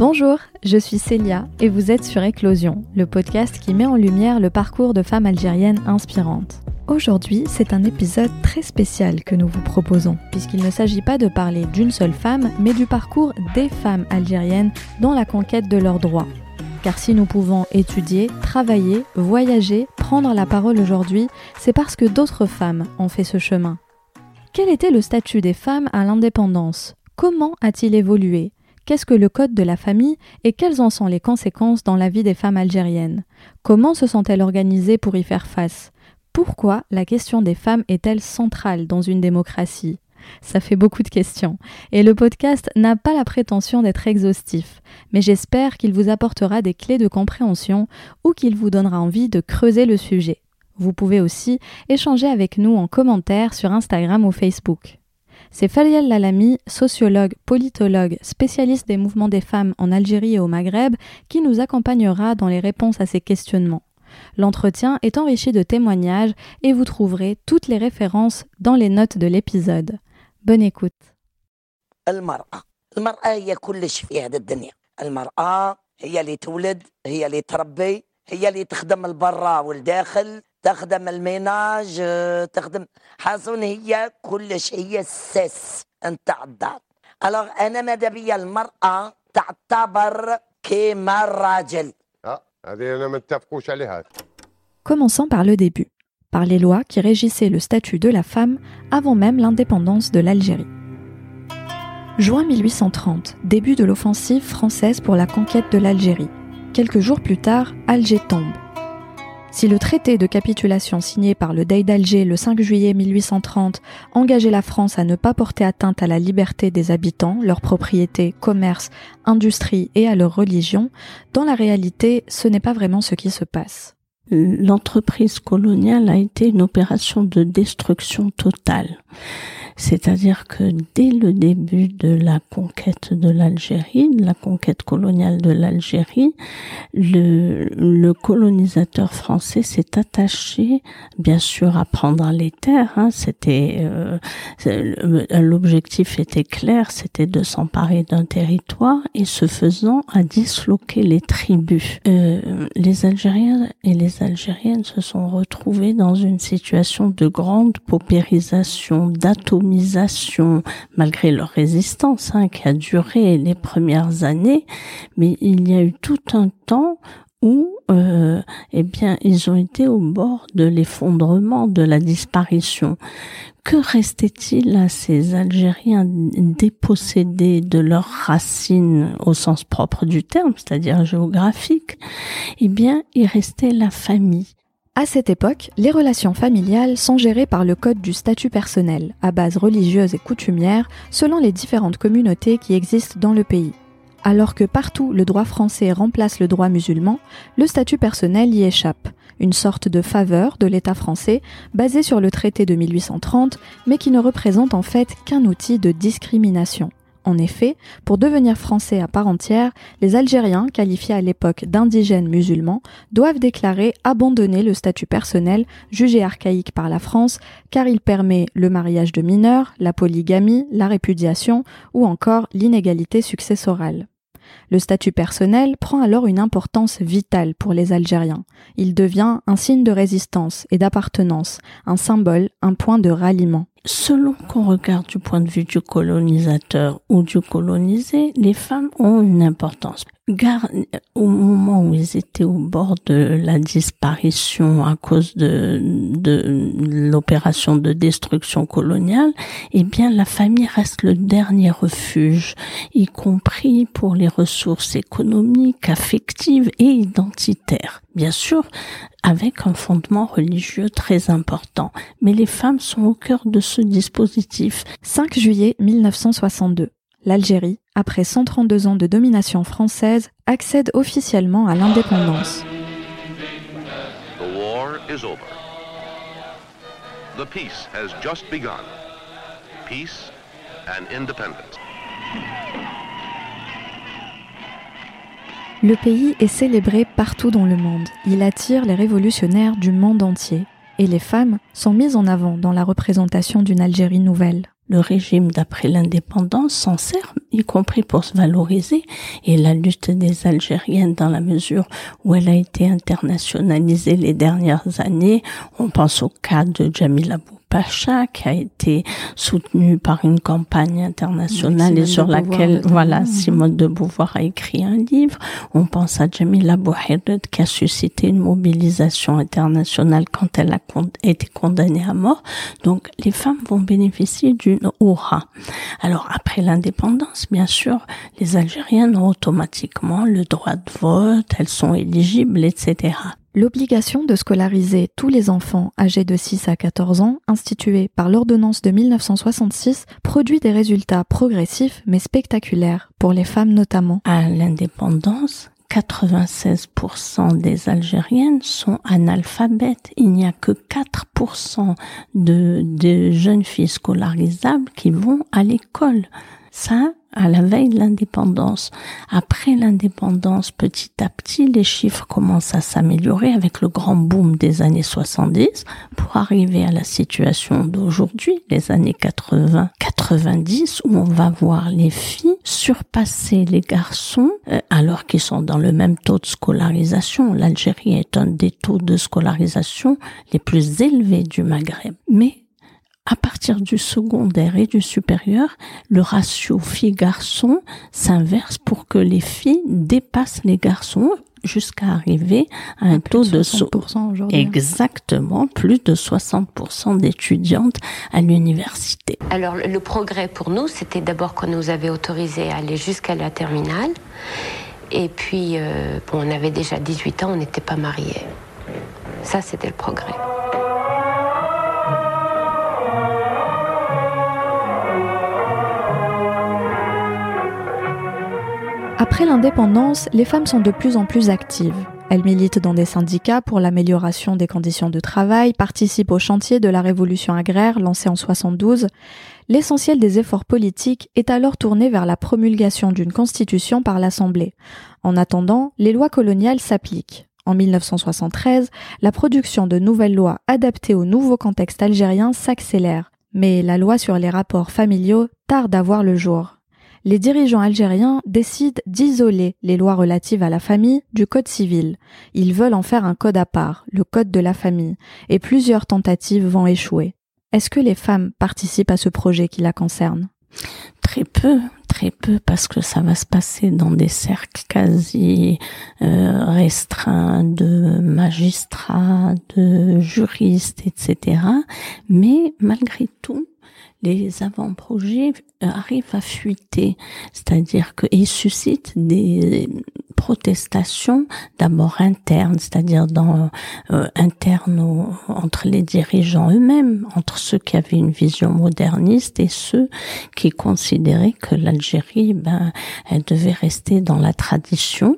Bonjour, je suis Célia et vous êtes sur Éclosion, le podcast qui met en lumière le parcours de femmes algériennes inspirantes. Aujourd'hui, c'est un épisode très spécial que nous vous proposons, puisqu'il ne s'agit pas de parler d'une seule femme, mais du parcours des femmes algériennes dans la conquête de leurs droits. Car si nous pouvons étudier, travailler, voyager, prendre la parole aujourd'hui, c'est parce que d'autres femmes ont fait ce chemin. Quel était le statut des femmes à l'indépendance? Comment a-t-il évolué? Qu'est-ce que le code de la famille et quelles en sont les conséquences dans la vie des femmes algériennes? Comment se sont-elles organisées pour y faire face? Pourquoi la question des femmes est-elle centrale dans une démocratie? Ça fait beaucoup de questions. Et le podcast n'a pas la prétention d'être exhaustif, mais j'espère qu'il vous apportera des clés de compréhension ou qu'il vous donnera envie de creuser le sujet. Vous pouvez aussi échanger avec nous en commentaire sur Instagram ou Facebook. C'est Faliel Lalami, sociologue, politologue, spécialiste des mouvements des femmes en Algérie et au Maghreb, qui nous accompagnera dans les réponses à ces questionnements. L'entretien est enrichi de témoignages et vous trouverez toutes les références dans les notes de l'épisode. Bonne écoute. تخدم الميناج تخدم حاصون هي كلش هي السس نتاع الدار الوغ انا ماذا بيا المراه تعتبر كيما الراجل اه هذه انا ما نتفقوش عليها Commençons par le début, par les lois qui régissaient le statut de la femme avant même l'indépendance de l'Algérie. Juin 1830, début de l'offensive française pour la conquête de l'Algérie. Quelques jours plus tard, Alger tombe. Si le traité de capitulation signé par le Dey d'Alger le 5 juillet 1830 engageait la France à ne pas porter atteinte à la liberté des habitants, leurs propriétés, commerces, industries et à leur religion, dans la réalité, ce n'est pas vraiment ce qui se passe. L'entreprise coloniale a été une opération de destruction totale. C'est-à-dire que dès le début de la conquête de l'Algérie, de la conquête coloniale de l'Algérie, le, colonisateur français s'est attaché, bien sûr, à prendre les terres. Hein, c'était euh, l'objectif était clair, c'était de s'emparer d'un territoire et ce faisant à disloquer les tribus. Euh, les Algériens et les Algériennes se sont retrouvés dans une situation de grande paupérisation, d'atomisation malgré leur résistance, hein, qui a duré les premières années, mais il y a eu tout un temps où, euh, eh bien, ils ont été au bord de l'effondrement, de la disparition. Que restait-il à ces Algériens dépossédés de leurs racines au sens propre du terme, c'est-à-dire géographique? Eh bien, il restait la famille. À cette époque, les relations familiales sont gérées par le code du statut personnel, à base religieuse et coutumière, selon les différentes communautés qui existent dans le pays. Alors que partout le droit français remplace le droit musulman, le statut personnel y échappe, une sorte de faveur de l'État français basé sur le traité de 1830, mais qui ne représente en fait qu'un outil de discrimination. En effet, pour devenir français à part entière, les Algériens, qualifiés à l'époque d'indigènes musulmans, doivent déclarer abandonner le statut personnel jugé archaïque par la France, car il permet le mariage de mineurs, la polygamie, la répudiation ou encore l'inégalité successorale. Le statut personnel prend alors une importance vitale pour les Algériens. Il devient un signe de résistance et d'appartenance, un symbole, un point de ralliement. Selon qu'on regarde du point de vue du colonisateur ou du colonisé, les femmes ont une importance. Au moment où ils étaient au bord de la disparition à cause de, l'opération de destruction coloniale, eh bien la famille reste le dernier refuge, y compris pour les ressources économiques, affectives et identitaires. Bien sûr, avec un fondement religieux très important. Mais les femmes sont au cœur de ce dispositif. 5 juillet 1962. L'Algérie, après 132 ans de domination française, accède officiellement à l'indépendance. The war is over. The peace has just begun. Peace and independence. Le pays est célébré partout dans le monde. Il attire les révolutionnaires du monde entier. Et les femmes sont mises en avant dans la représentation d'une Algérie nouvelle. Le régime d'après l'indépendance s'en sert, y compris pour se valoriser, et la lutte des Algériennes dans la mesure où elle a été internationalisée les dernières années, on pense au cas de Jamil Abou Pacha qui a été soutenu par une campagne internationale et sur laquelle voilà Simone de Beauvoir a écrit un livre. On pense à Jamila Bouhired qui a suscité une mobilisation internationale quand elle a été condamnée à mort. Donc les femmes vont bénéficier d'une aura. Alors après l'indépendance, bien sûr, les Algériennes ont automatiquement le droit de vote, elles sont éligibles, etc. L'obligation de scolariser tous les enfants âgés de 6 à 14 ans, instituée par l'ordonnance de 1966, produit des résultats progressifs mais spectaculaires, pour les femmes notamment. À l'indépendance, 96% des Algériennes sont analphabètes. Il n'y a que 4% de, de jeunes filles scolarisables qui vont à l'école. Ça, à la veille de l'indépendance. Après l'indépendance, petit à petit, les chiffres commencent à s'améliorer avec le grand boom des années 70 pour arriver à la situation d'aujourd'hui, les années 80, 90, où on va voir les filles surpasser les garçons euh, alors qu'ils sont dans le même taux de scolarisation. L'Algérie est un des taux de scolarisation les plus élevés du Maghreb. Mais à partir du secondaire et du supérieur, le ratio filles-garçons s'inverse pour que les filles dépassent les garçons jusqu'à arriver à un taux de 60% aujourd'hui. Exactement, plus de 60% d'étudiantes à l'université. Alors le progrès pour nous, c'était d'abord qu'on nous avait autorisé à aller jusqu'à la terminale. Et puis, euh, bon, on avait déjà 18 ans, on n'était pas mariés. Ça, c'était le progrès. Après l'indépendance, les femmes sont de plus en plus actives. Elles militent dans des syndicats pour l'amélioration des conditions de travail, participent au chantier de la révolution agraire lancée en 72. L'essentiel des efforts politiques est alors tourné vers la promulgation d'une constitution par l'Assemblée. En attendant, les lois coloniales s'appliquent. En 1973, la production de nouvelles lois adaptées au nouveau contexte algérien s'accélère. Mais la loi sur les rapports familiaux tarde à voir le jour les dirigeants algériens décident d'isoler les lois relatives à la famille du code civil. Ils veulent en faire un code à part, le code de la famille, et plusieurs tentatives vont échouer. Est-ce que les femmes participent à ce projet qui la concerne? Très peu, très peu, parce que ça va se passer dans des cercles quasi euh, restreints de magistrats, de juristes, etc. Mais malgré tout, les avant-projets euh, arrivent à fuiter, c'est-à-dire qu'ils suscitent des protestations d'abord internes, c'est-à-dire dans euh, internes entre les dirigeants eux-mêmes, entre ceux qui avaient une vision moderniste et ceux qui considéraient que l'Algérie, ben, elle devait rester dans la tradition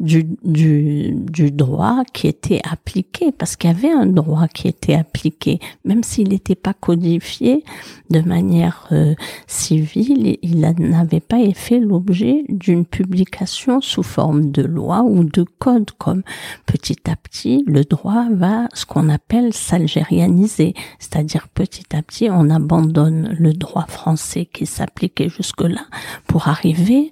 du, du, du droit qui était appliqué, parce qu'il y avait un droit qui était appliqué, même s'il n'était pas codifié de manière euh, civile, il n'avait pas fait l'objet d'une publication sous forme de loi ou de code, comme petit à petit le droit va ce qu'on appelle s'algérianiser, c'est-à-dire petit à petit on abandonne le droit français qui s'appliquait jusque-là pour arriver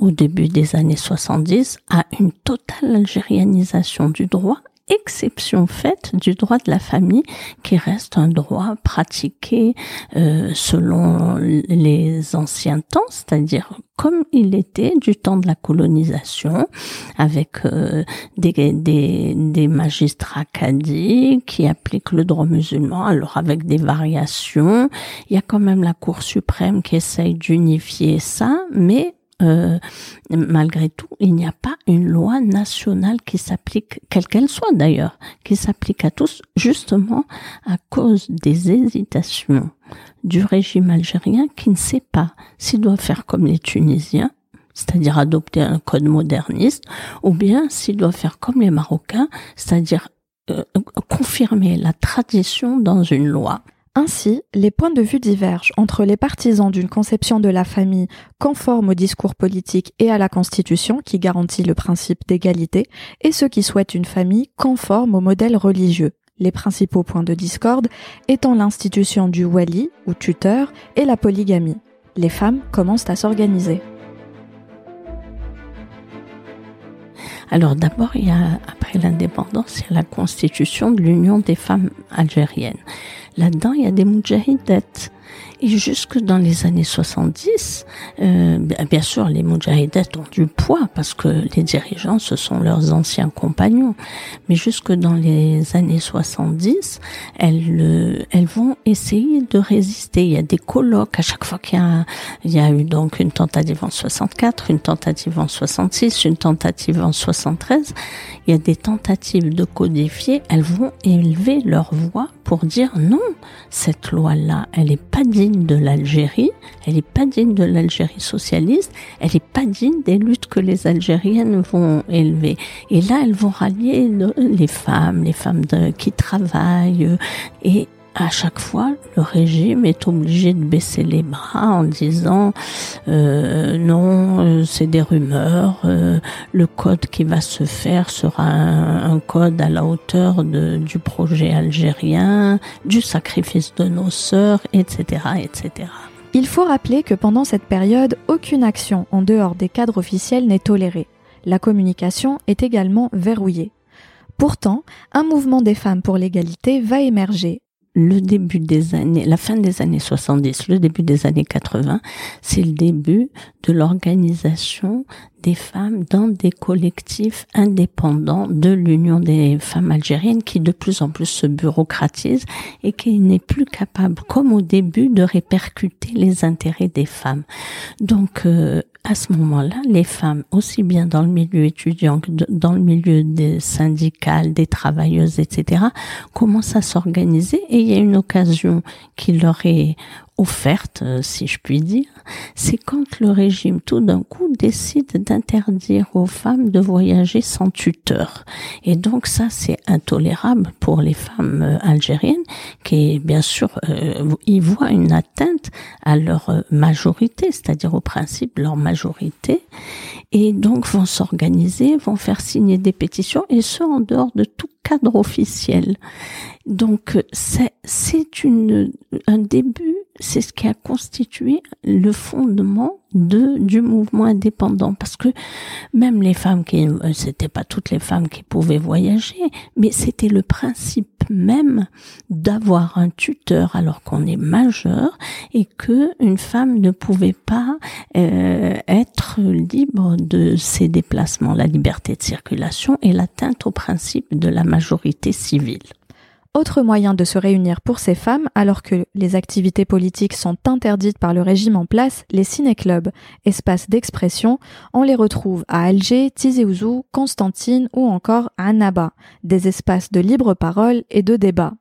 au début des années 70 à une totale algérianisation du droit exception faite du droit de la famille qui reste un droit pratiqué euh, selon les anciens temps, c'est-à-dire comme il était du temps de la colonisation, avec euh, des, des, des magistrats cadis qui appliquent le droit musulman, alors avec des variations. Il y a quand même la Cour suprême qui essaye d'unifier ça, mais euh, malgré tout, il n'y a pas une loi nationale qui s'applique, quelle qu'elle soit d'ailleurs, qui s'applique à tous, justement à cause des hésitations du régime algérien qui ne sait pas s'il doit faire comme les Tunisiens, c'est-à-dire adopter un code moderniste, ou bien s'il doit faire comme les Marocains, c'est-à-dire euh, confirmer la tradition dans une loi. Ainsi, les points de vue divergent entre les partisans d'une conception de la famille conforme au discours politique et à la Constitution qui garantit le principe d'égalité et ceux qui souhaitent une famille conforme au modèle religieux. Les principaux points de discorde étant l'institution du wali ou tuteur et la polygamie. Les femmes commencent à s'organiser. Alors d'abord, il y a, après l'indépendance, il y a la constitution de l'Union des femmes algériennes. Là-dedans, il y a des moudjahidettes. Et jusque dans les années 70, euh, bien sûr, les moudjahidettes ont du poids parce que les dirigeants, ce sont leurs anciens compagnons. Mais jusque dans les années 70, elles, euh, elles vont essayer de résister. Il y a des colloques à chaque fois qu'il y a, il y a eu donc une tentative en 64, une tentative en 66, une tentative en 73. Il y a des tentatives de codifier. Elles vont élever leur voix pour dire non, cette loi-là, elle est pas digne de l'Algérie, elle est pas digne de l'Algérie socialiste, elle est pas digne des luttes que les Algériennes vont élever. Et là, elles vont rallier les femmes, les femmes qui travaillent et à chaque fois, le régime est obligé de baisser les bras en disant euh, non, euh, c'est des rumeurs. Euh, le code qui va se faire sera un, code à la hauteur de, du projet algérien, du sacrifice de nos sœurs, etc., etc. Il faut rappeler que pendant cette période, aucune action en dehors des cadres officiels n'est tolérée. La communication est également verrouillée. Pourtant, un mouvement des femmes pour l'égalité va émerger le début des années, la fin des années 70, le début des années 80, c'est le début de l'organisation des femmes dans des collectifs indépendants de l'Union des femmes algériennes qui de plus en plus se bureaucratise et qui n'est plus capable, comme au début, de répercuter les intérêts des femmes. Donc, euh, à ce moment-là, les femmes, aussi bien dans le milieu étudiant que dans le milieu des syndicales, des travailleuses, etc., commencent à s'organiser et il y a une occasion qui leur est offerte, euh, si je puis dire, c'est quand le régime tout d'un coup décide d'interdire aux femmes de voyager sans tuteur. Et donc ça, c'est intolérable pour les femmes euh, algériennes qui, bien sûr, euh, y voient une atteinte à leur majorité, c'est-à-dire au principe leur majorité, et donc vont s'organiser, vont faire signer des pétitions, et ce en dehors de tout cadre officiel. Donc c'est c'est une un début, c'est ce qui a constitué le fondement de du mouvement indépendant parce que même les femmes qui euh, c'était pas toutes les femmes qui pouvaient voyager, mais c'était le principe même d'avoir un tuteur alors qu'on est majeur et que une femme ne pouvait pas euh, être libre de ses déplacements, la liberté de circulation et l'atteinte au principe de la majorité civile. Autre moyen de se réunir pour ces femmes, alors que les activités politiques sont interdites par le régime en place, les ciné-clubs, espaces d'expression, on les retrouve à Alger, Tizi Ouzou, Constantine ou encore à Annaba, des espaces de libre parole et de débat.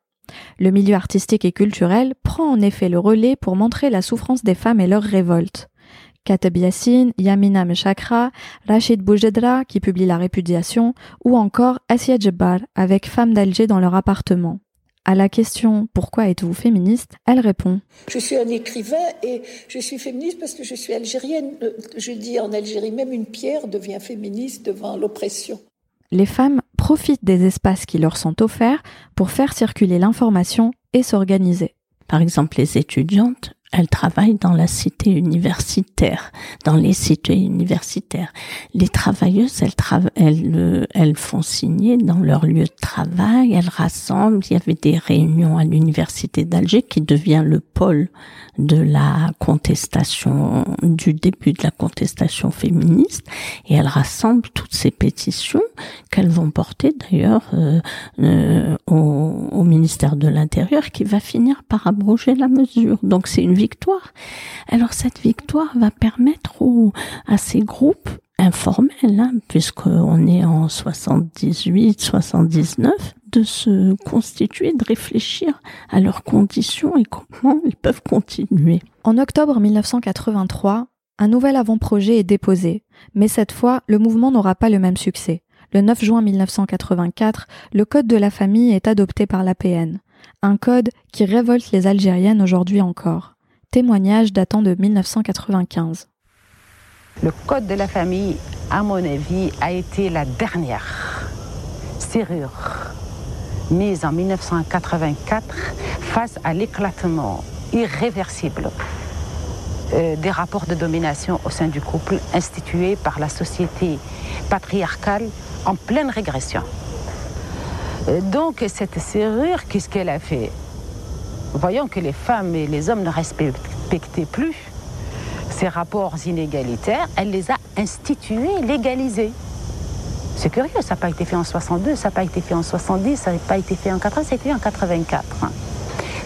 Le milieu artistique et culturel prend en effet le relais pour montrer la souffrance des femmes et leur révolte. Kateb Yassine, Yamina Meshakra, Rachid Boujedra qui publie La répudiation, ou encore Asia Jebbar avec Femmes d'Alger dans leur appartement. À la question Pourquoi êtes-vous féministe? elle répond Je suis un écrivain et je suis féministe parce que je suis algérienne. Euh, je dis en Algérie, même une pierre devient féministe devant l'oppression. Les femmes profitent des espaces qui leur sont offerts pour faire circuler l'information et s'organiser. Par exemple, les étudiantes elles travaillent dans la cité universitaire, dans les cités universitaires. Les travailleuses, elles, elles, euh, elles font signer dans leur lieu de travail, elles rassemblent. Il y avait des réunions à l'université d'Alger qui devient le pôle de la contestation, du début de la contestation féministe, et elles rassemblent toutes ces pétitions qu'elles vont porter d'ailleurs euh, euh, au, au ministère de l'Intérieur qui va finir par abroger la mesure. Donc c'est une victoire. Alors cette victoire va permettre à ces groupes informels, hein, puisqu'on est en 78, 79, de se constituer, de réfléchir à leurs conditions et comment ils peuvent continuer. En octobre 1983, un nouvel avant-projet est déposé, mais cette fois, le mouvement n'aura pas le même succès. Le 9 juin 1984, le Code de la famille est adopté par l'APN, un code qui révolte les Algériennes aujourd'hui encore témoignage datant de 1995. Le code de la famille, à mon avis, a été la dernière serrure mise en 1984 face à l'éclatement irréversible euh, des rapports de domination au sein du couple institués par la société patriarcale en pleine régression. Euh, donc cette serrure, qu'est-ce qu'elle a fait? Voyons que les femmes et les hommes ne respectaient plus ces rapports inégalitaires, elle les a institués, légalisés. C'est curieux, ça n'a pas été fait en 62, ça n'a pas été fait en 70, ça n'a pas été fait en 80, ça a été fait en 84.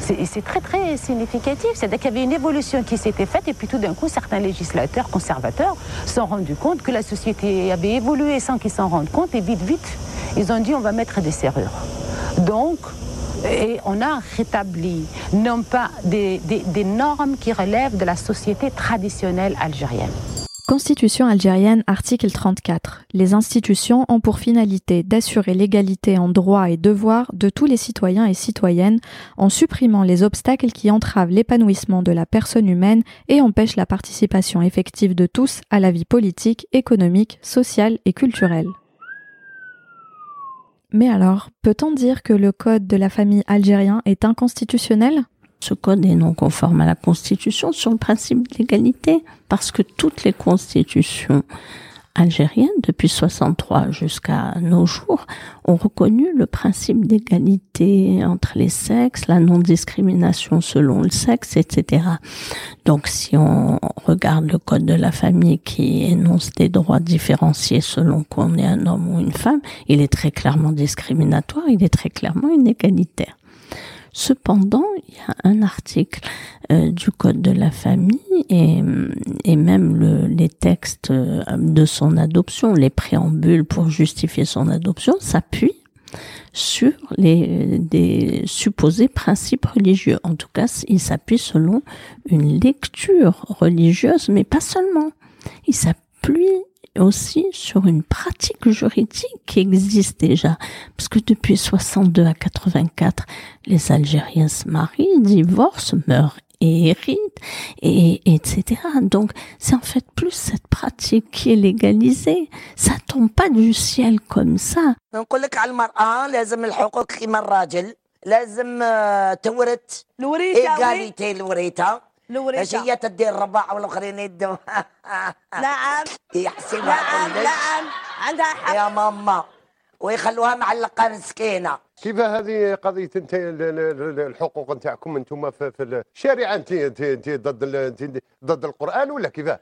C'est très très significatif, c'est-à-dire qu'il y avait une évolution qui s'était faite et puis tout d'un coup certains législateurs conservateurs se sont rendus compte que la société avait évolué sans qu'ils s'en rendent compte et vite vite ils ont dit on va mettre des serrures. Donc et on a rétabli non pas des, normes qui relèvent de la société traditionnelle algérienne. Constitution algérienne, article 34. Les institutions ont pour finalité d'assurer l'égalité en droits et devoirs de tous les citoyens et citoyennes en supprimant les obstacles qui entravent l'épanouissement de la personne humaine et empêchent la participation effective de tous à la vie politique, économique, sociale et culturelle. Mais alors, peut-on dire que le code de la famille algérien est inconstitutionnel? Ce code est non conforme à la Constitution sur le principe d'égalité, parce que toutes les constitutions algériennes, depuis 63 jusqu'à nos jours, ont reconnu le principe d'égalité entre les sexes, la non-discrimination selon le sexe, etc. Donc si on regarde le code de la famille qui énonce des droits différenciés selon qu'on est un homme ou une femme, il est très clairement discriminatoire, il est très clairement inégalitaire. Cependant, il y a un article euh, du Code de la famille et, même le, les textes euh, de son adoption, les préambules pour justifier son adoption, s'appuient sur des supposés principes religieux. En tout cas, il s'appuie selon une lecture religieuse, mais pas seulement. Il s'appuie aussi sur une pratique juridique qui existe déjà. Parce que depuis 62 à 84, les Algériens se marient, divorcent, meurent et héritent, et, etc. Donc, c'est en fait plus cette pratique qui est légalisée. Ça tombe pas du ciel comme ça. إيش هي تدي الرباع والاخرين يدوا نعم. يحسبها نعم كلش نعم. عندها حق. يا ماما. ويخلوها معلقه مسكينه كيف هذه قضية انت الحقوق نتاعكم أنتم في, في الشارع انت انت انت ضد انت ضد القرآن ولا كيفاه؟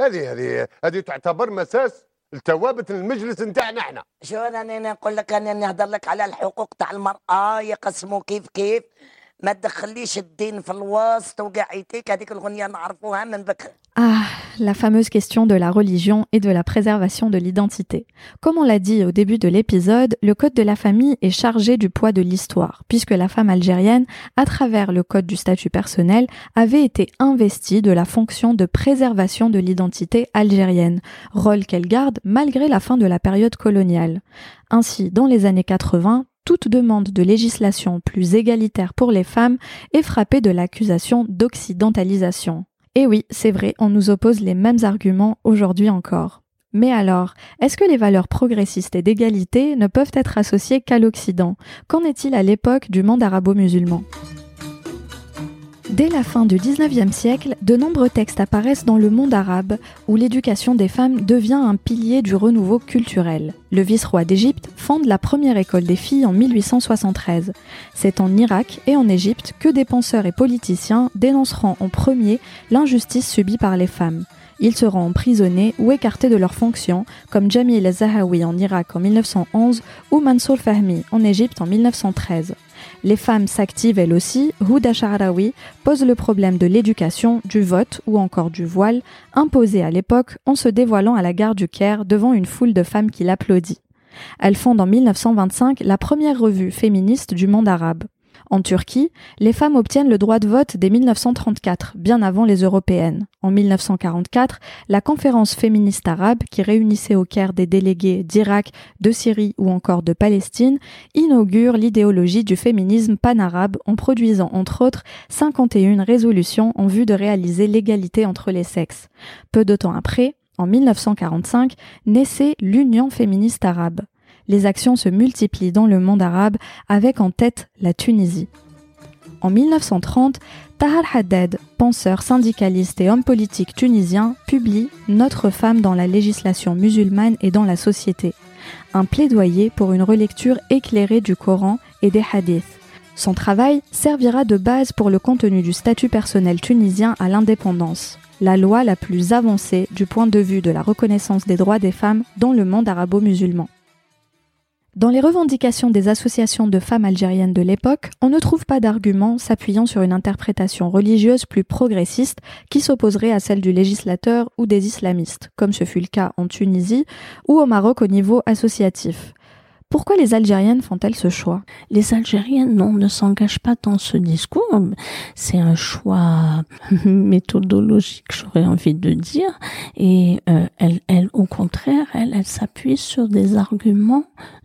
هذه هذه هذه تعتبر مساس التوابت المجلس نتاعنا إحنا. شو أنا نقول لك أنا نهضر لك على الحقوق تاع المرأة يقسموا كيف كيف. ما تدخليش الدين في الوسط وقعيتك هذيك الغنيه نعرفوها من بكر Ah, la fameuse question de la religion et de la préservation de l'identité. Comme on l'a dit au début de l'épisode, le code de la famille est chargé du poids de l'histoire, puisque la femme algérienne, à travers le code du statut personnel, avait été investie de la fonction de préservation de l'identité algérienne, rôle qu'elle garde malgré la fin de la période coloniale. Ainsi, dans les années 80, toute demande de législation plus égalitaire pour les femmes est frappée de l'accusation d'occidentalisation. Et oui, c'est vrai, on nous oppose les mêmes arguments aujourd'hui encore. Mais alors, est-ce que les valeurs progressistes et d'égalité ne peuvent être associées qu'à l'Occident? Qu'en est-il à l'époque du monde arabo-musulman? Dès la fin du 19e siècle, de nombreux textes apparaissent dans le monde arabe où l'éducation des femmes devient un pilier du renouveau culturel. Le vice-roi d'Égypte fonde la première école des filles en 1873. C'est en Irak et en Égypte que des penseurs et politiciens dénonceront en premier l'injustice subie par les femmes. Ils seront emprisonnés ou écartés de leurs fonctions, comme Jamil Zahawi en Irak en 1911 ou Mansour Fahmi en Égypte en 1913. Les femmes s'activent elles aussi. Houda Sha'rawi pose le problème de l'éducation, du vote ou encore du voile, imposé à l'époque en se dévoilant à la gare du Caire devant une foule de femmes qui l'applaudit. Elle fonde en 1925 la première revue féministe du monde arabe. En Turquie, les femmes obtiennent le droit de vote dès 1934, bien avant les européennes. En 1944, la conférence féministe arabe, qui réunissait au Caire des délégués d'Irak, de Syrie ou encore de Palestine, inaugure l'idéologie du féminisme pan-arabe en produisant entre autres 51 résolutions en vue de réaliser l'égalité entre les sexes. Peu de temps après, en 1945, naissait l'Union féministe arabe. Les actions se multiplient dans le monde arabe avec en tête la Tunisie. En 1930, Tahar Haddad, penseur syndicaliste et homme politique tunisien, publie Notre femme dans la législation musulmane et dans la société, un plaidoyer pour une relecture éclairée du Coran et des hadiths. Son travail servira de base pour le contenu du statut personnel tunisien à l'indépendance, la loi la plus avancée du point de vue de la reconnaissance des droits des femmes dans le monde arabo-musulman. Dans les revendications des associations de femmes algériennes de l'époque, on ne trouve pas d'argument s'appuyant sur une interprétation religieuse plus progressiste qui s'opposerait à celle du législateur ou des islamistes, comme ce fut le cas en Tunisie ou au Maroc au niveau associatif. Pourquoi les Algériennes font-elles ce choix? Les Algériennes, non, ne s'engagent pas dans ce discours. C'est un choix méthodologique, j'aurais envie de dire. Et euh, elles, elles, au contraire, elles, elles s'appuient sur des arguments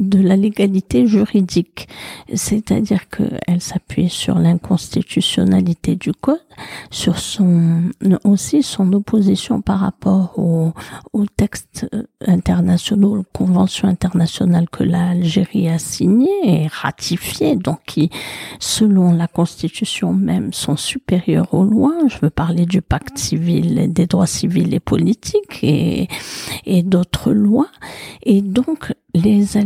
de la légalité juridique, c'est-à-dire qu'elle s'appuie sur l'inconstitutionnalité du code, sur son aussi son opposition par rapport aux, aux textes internationaux, aux conventions internationales que l'Algérie a signées et ratifiées, donc qui, selon la Constitution même, sont supérieures aux lois. Je veux parler du pacte civil, des droits civils et politiques et, et d'autres lois. Et donc, les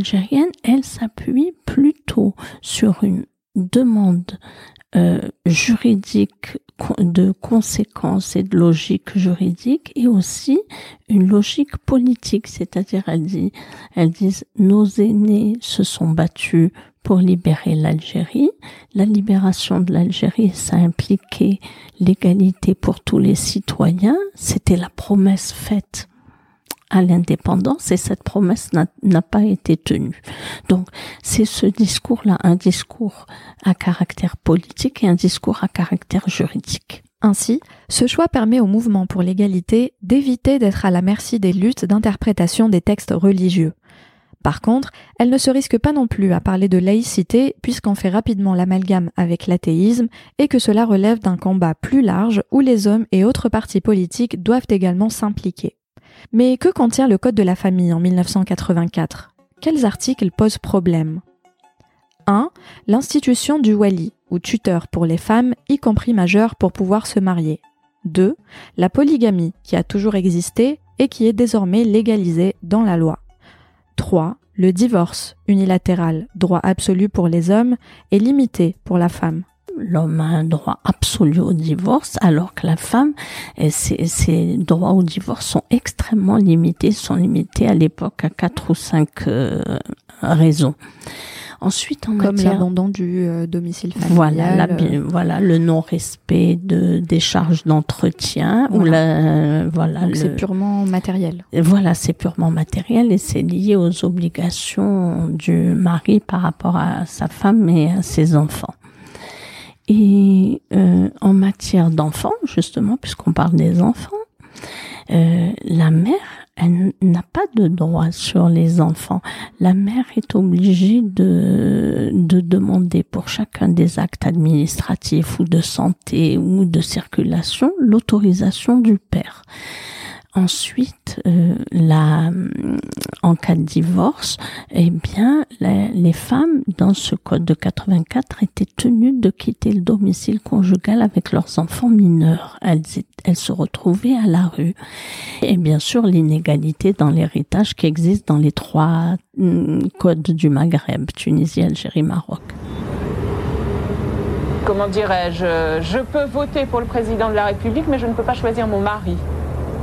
Elles s'appuient plutôt sur une demande euh, juridique de conséquences et de logique juridique et aussi une logique politique, c'est-à-dire elles, disent, elles disent nos aînés se sont battus pour libérer l'Algérie. La libération de l'Algérie, ça impliquait l'égalité pour tous les citoyens. C'était la promesse faite à l'indépendance et cette promesse n'a pas été tenue. Donc c'est ce discours-là, un discours à caractère politique et un discours à caractère juridique. Ainsi, ce choix permet au mouvement pour l'égalité d'éviter d'être à la merci des luttes d'interprétation des textes religieux. Par contre, elle ne se risque pas non plus à parler de laïcité puisqu'on fait rapidement l'amalgame avec l'athéisme et que cela relève d'un combat plus large où les hommes et autres partis politiques doivent également s'impliquer. Mais que contient le Code de la famille en 1984 Quels articles posent problème? 1. L'institution du wali, ou tuteur pour les femmes, y compris majeures, pour pouvoir se marier. 2. La polygamie, qui a toujours existé et qui est désormais légalisée dans la loi. 3. Le divorce unilatéral, droit absolu pour les hommes, et limité pour la femme l'homme a un droit absolu au divorce, alors que la femme, ses, ses droits au divorce sont extrêmement limités, sont limités à l'époque à quatre ou cinq euh, raisons. Ensuite, en comme l'abandon du euh, domicile familial, voilà, euh, voilà le non-respect de des charges d'entretien ou la voilà. C'est purement matériel. Voilà, c'est purement matériel et c'est lié aux obligations du mari par rapport à sa femme et à ses enfants. Et euh, en matière d'enfants, justement, puisqu'on parle des enfants, euh, la mère, elle n'a pas de droit sur les enfants. La mère est obligée de, de demander pour chacun des actes administratifs ou de santé ou de circulation l'autorisation du père. Ensuite, euh, la, en cas de divorce, eh bien, les femmes dans ce code de 84 étaient tenues de quitter le domicile conjugal avec leurs enfants mineurs. Elles, se retrouvaient à la rue. Et bien sûr, l'inégalité dans l'héritage qui existe dans les trois mm, codes du Maghreb, Tunisie, Algérie, Maroc comment dirais-je, je peux voter pour le président de la République, mais je ne peux pas choisir mon mari.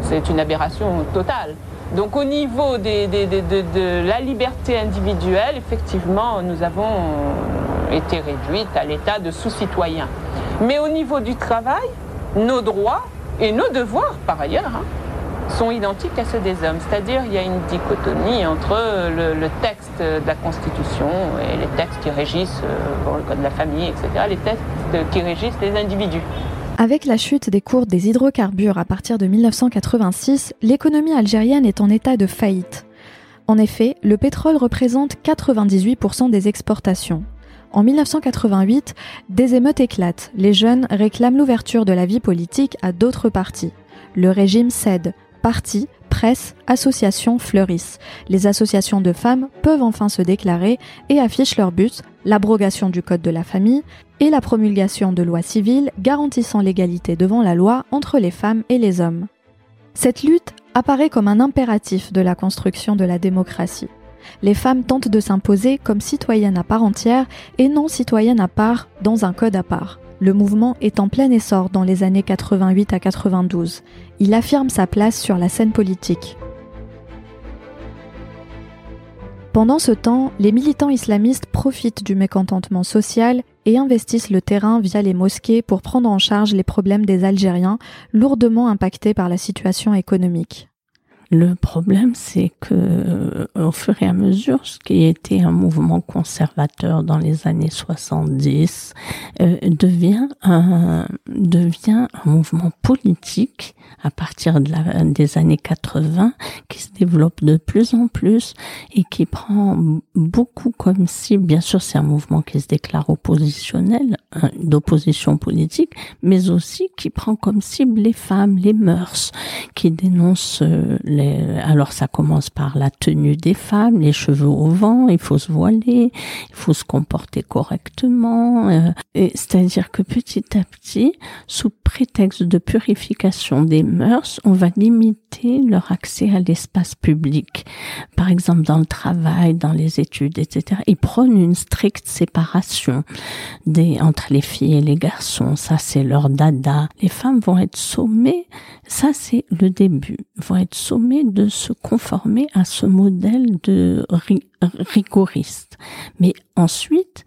C'est une aberration totale. Donc au niveau de, la liberté individuelle, effectivement, nous avons été réduites à l'état de sous-citoyens. Mais au niveau du travail, nos droits et nos devoirs, par ailleurs, hein, sont identiques à ceux des hommes. C'est-à-dire il y a une dichotomie entre le, texte de la Constitution et les textes qui régissent euh, le Code de la famille, etc., les textes qui régissent les individus. Avec la chute des cours des hydrocarbures à partir de 1986, l'économie algérienne est en état de faillite. En effet, le pétrole représente 98% des exportations. En 1988, des émeutes éclatent. Les jeunes réclament l'ouverture de la vie politique à d'autres partis. Le régime cède. Partis, presse, associations fleurissent. Les associations de femmes peuvent enfin se déclarer et affichent leur but, l'abrogation du code de la famille et la promulgation de lois civiles garantissant l'égalité devant la loi entre les femmes et les hommes. Cette lutte apparaît comme un impératif de la construction de la démocratie. Les femmes tentent de s'imposer comme citoyennes à part entière et non citoyennes à part dans un code à part. Le mouvement est en plein essor dans les années 88 à 92. Il affirme sa place sur la scène politique. Pendant ce temps, les militants islamistes profitent du mécontentement social et investissent le terrain via les mosquées pour prendre en charge les problèmes des Algériens lourdement impactés par la situation économique. Le problème, c'est que au fur et à mesure, ce qui était un mouvement conservateur dans les années 70 euh, devient un devient un mouvement politique à partir de la, des années 80 qui se développe de plus en plus et qui prend beaucoup comme si, bien sûr, c'est un mouvement qui se déclare oppositionnel, hein, d'opposition politique, mais aussi qui prend comme cible les femmes, les mœurs, qui dénonce euh, alors ça commence par la tenue des femmes, les cheveux au vent, il faut se voiler, il faut se comporter correctement, euh, c'est-à-dire que petit à petit, sous prétexte de purification des mœurs, on va limiter leur accès à l'espace public. Par exemple, dans le travail, dans les études, etc. Ils prônent une stricte séparation des, entre les filles et les garçons. Ça, c'est leur dada. Les femmes vont être sommées, ça, c'est le début, vont être sommées de se conformer à ce modèle de rigoriste. Mais ensuite,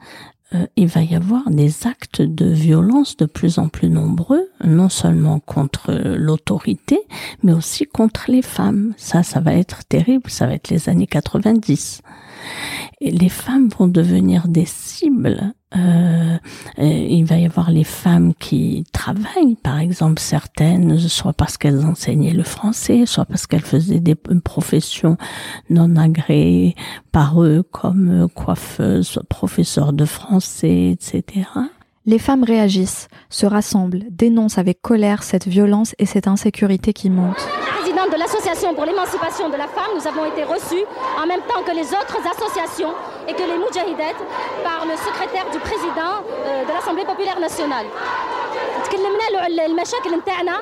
euh, il va y avoir des actes de violence de plus en plus nombreux, non seulement contre l'autorité, mais aussi contre les femmes. Ça, ça va être terrible, ça va être les années 90. Les femmes vont devenir des cibles. Euh, il va y avoir les femmes qui travaillent, par exemple certaines, soit parce qu'elles enseignaient le français, soit parce qu'elles faisaient des professions non agréées par eux, comme coiffeuses, professeurs de français, etc. Les femmes réagissent, se rassemblent, dénoncent avec colère cette violence et cette insécurité qui monte de l'association pour l'émancipation de la femme, nous avons été reçus en même temps que les autres associations et que les Moudjahidettes par le secrétaire du président euh, de l'Assemblée populaire nationale. تكلمنا المشاكل نتاعنا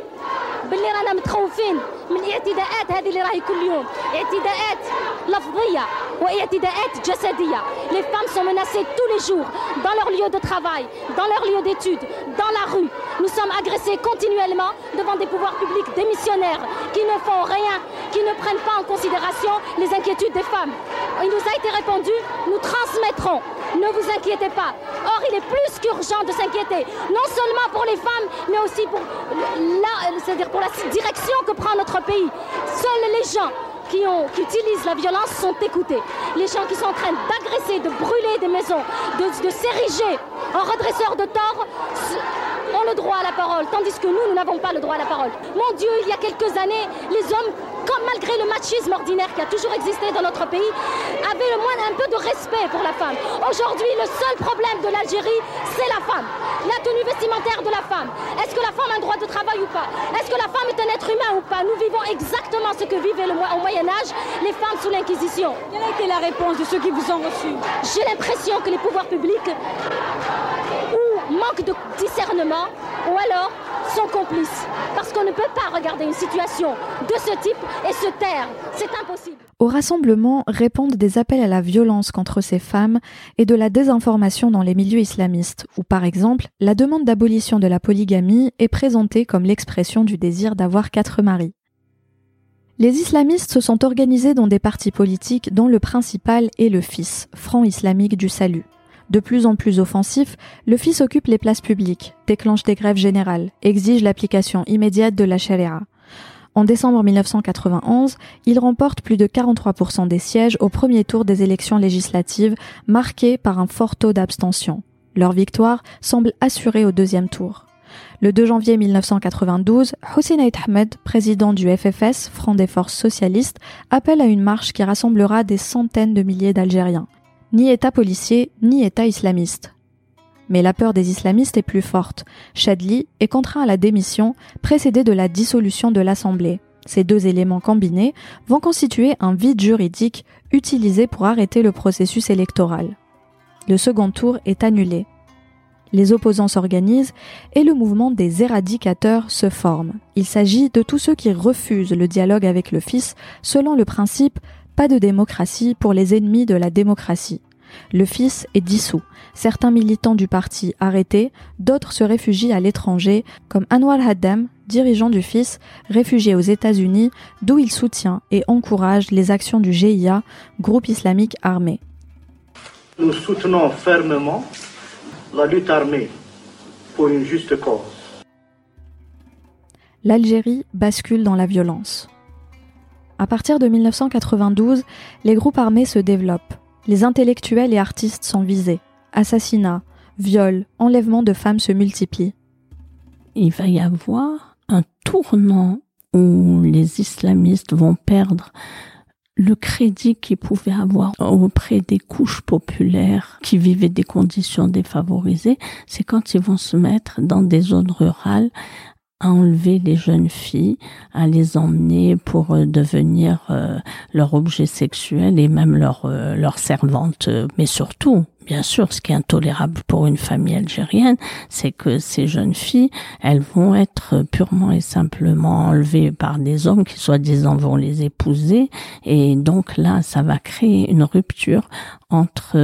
باللي رانا متخوفين من الاعتداءات هذه اللي راهي كل يوم اعتداءات لفظيه واعتداءات جسديه les femmes sont menacées tous les jours dans leur lieu de travail dans leur lieu d'études dans la rue nous sommes agressés continuellement devant des pouvoirs publics démissionnaires qui ne font rien qui ne prennent pas en considération les inquiétudes des femmes il nous a été répondu nous transmettrons ne vous inquiétez pas. Or, il est plus qu'urgent de s'inquiéter, non seulement pour les femmes, mais aussi pour la, c'est-à-dire pour la direction que prend notre pays. Seuls les gens qui, utilisent la violence sont écoutés. Les gens qui sont en train d'agresser, de brûler des maisons, de, de s'ériger en redresseurs de tort ont le droit à la parole, tandis que nous, nous n'avons pas le droit à la parole. Mon Dieu, il y a quelques années, les hommes, comme malgré le machisme ordinaire qui a toujours existé dans notre pays, avaient le moins un peu de respect pour la femme. Aujourd'hui, le seul problème de l'Algérie, c'est la femme. La tenue vestimentaire de la femme. Est-ce que la femme a un droit de travail ou pas? Est-ce que la femme est un être humain ou pas? Nous vivons exactement ce que vivaient le, au Moyen Âge les femmes sous l'Inquisition. Quelle a été la réponse de ceux qui vous ont reçu J'ai l'impression que les pouvoirs publics ou manquent de discernement ou alors sont complices. Parce qu'on ne peut pas regarder une situation de ce type et se taire. C'est impossible. Au rassemblement répondent des appels à la violence contre ces femmes et de la désinformation dans les milieux islamistes, où par exemple la demande d'abolition de la polygamie est présentée comme l'expression du désir d'avoir quatre maris. Les islamistes se sont organisés dans des partis politiques dont le principal est le FIS, Front islamique du salut. De plus en plus offensif, le FIS occupe les places publiques, déclenche des grèves générales, exige l'application immédiate de la charia. En décembre 1991, il remporte plus de 43% des sièges au premier tour des élections législatives, marquées par un fort taux d'abstention. Leur victoire semble assurée au deuxième tour. Le 2 janvier 1992, Hossein Aït Ahmed, président du FFS, Front des Forces Socialistes, appelle à une marche qui rassemblera des centaines de milliers d'Algériens. Ni État policier, ni État islamiste. Mais la peur des islamistes est plus forte. Chadli est contraint à la démission, précédée de la dissolution de l'Assemblée. Ces deux éléments combinés vont constituer un vide juridique utilisé pour arrêter le processus électoral. Le second tour est annulé. Les opposants s'organisent et le mouvement des éradicateurs se forme. Il s'agit de tous ceux qui refusent le dialogue avec le fils selon le principe pas de démocratie pour les ennemis de la démocratie. Le fils est dissous. Certains militants du parti arrêtés, d'autres se réfugient à l'étranger, comme Anwar Haddam, dirigeant du fils, réfugié aux États-Unis, d'où il soutient et encourage les actions du GIA, groupe islamique armé. Nous soutenons fermement la lutte armée pour une juste cause. L'Algérie bascule dans la violence. À partir de 1992, les groupes armés se développent. Les intellectuels et artistes sont visés. Assassinats, viols, enlèvements de femmes se multiplient. Il va y avoir un tournant où les islamistes vont perdre le crédit qu'ils pouvaient avoir auprès des couches populaires qui vivaient des conditions défavorisées, c'est quand ils vont se mettre dans des zones rurales à enlever les jeunes filles, à les emmener pour euh, devenir euh, leur objet sexuel et même leur, euh, leur servante, mais surtout Bien sûr, ce qui est intolérable pour une famille algérienne, c'est que ces jeunes filles, elles vont être purement et simplement enlevées par des hommes qui soi-disant vont les épouser. Et donc là, ça va créer une rupture entre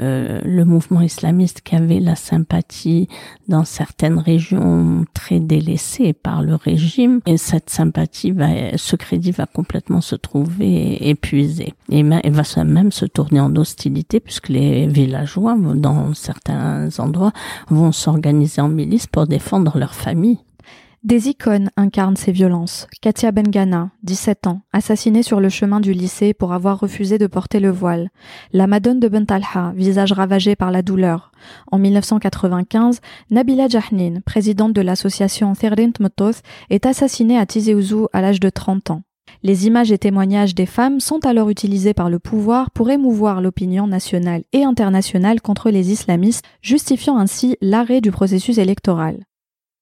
euh, le mouvement islamiste qui avait la sympathie dans certaines régions très délaissées par le régime et cette sympathie va ce crédit va complètement se trouver épuisé et va même se tourner en hostilité puisque les villageois, dans certains endroits, vont s'organiser en milice pour défendre leur famille. Des icônes incarnent ces violences. Katia Bengana, 17 ans, assassinée sur le chemin du lycée pour avoir refusé de porter le voile. La Madone de Bentalha, visage ravagé par la douleur. En 1995, Nabila Jahnin, présidente de l'association Therrint Mototh, est assassinée à Tizi Ouzou à l'âge de 30 ans. Les images et témoignages des femmes sont alors utilisés par le pouvoir pour émouvoir l'opinion nationale et internationale contre les islamistes, justifiant ainsi l'arrêt du processus électoral.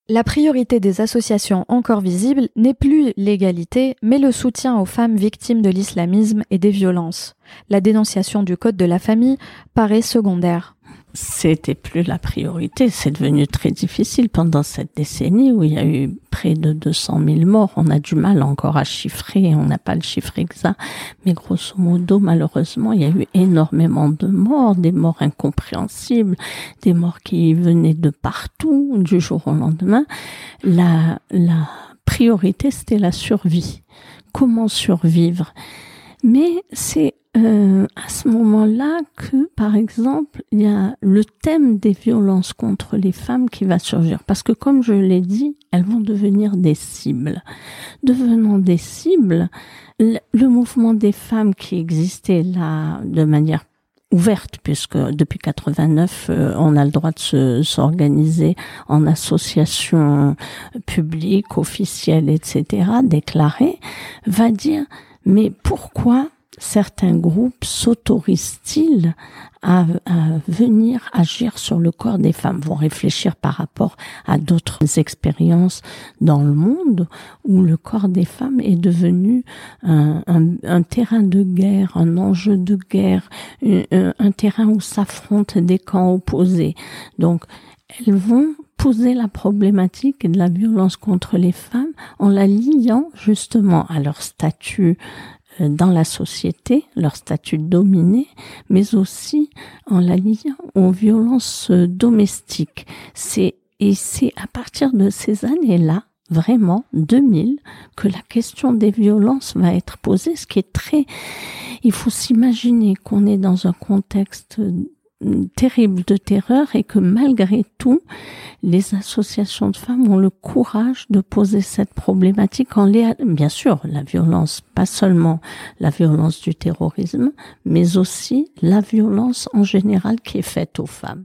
La priorité des associations encore visibles n'est plus l'égalité, mais le soutien aux femmes victimes de l'islamisme et des violences. La dénonciation du code de la famille paraît secondaire c'était plus la priorité. C'est devenu très difficile pendant cette décennie où il y a eu près de 200 000 morts. On a du mal encore à chiffrer, on n'a pas le chiffre exact. Mais grosso modo, malheureusement, il y a eu énormément de morts, des morts incompréhensibles, des morts qui venaient de partout, du jour au lendemain. La, la priorité, c'était la survie. Comment survivre? Mais c'est euh, à ce moment-là que, par exemple, il y a le thème des violences contre les femmes qui va surgir. Parce que, comme je l'ai dit, elles vont devenir des cibles. Devenant des cibles, le, mouvement des femmes qui existait là de manière ouverte puisque depuis 89 euh, on a le droit de s'organiser en association publique, officielle, etc., déclarée, va dire mais pourquoi certains groupes s'autorisent-ils à, venir agir sur le corps des femmes, vont réfléchir par rapport à d'autres expériences dans le monde où le corps des femmes est devenu un, terrain de guerre, un enjeu de guerre, un, un terrain où s'affrontent des camps opposés. Donc, elles vont poser la problématique de la violence contre les femmes en la liant justement à leur statut euh, dans la société, leur statut dominé, mais aussi en la liant aux violences euh, domestiques. C'est et c'est à partir de ces années-là, vraiment 2000, que la question des violences va être posée, ce qui est très. Il faut s'imaginer qu'on est dans un contexte terrible de terreur et que malgré tout, les associations de femmes ont le courage de poser cette problématique en les, bien sûr, la violence, pas seulement la violence du terrorisme, mais aussi la violence en général qui est faite aux femmes.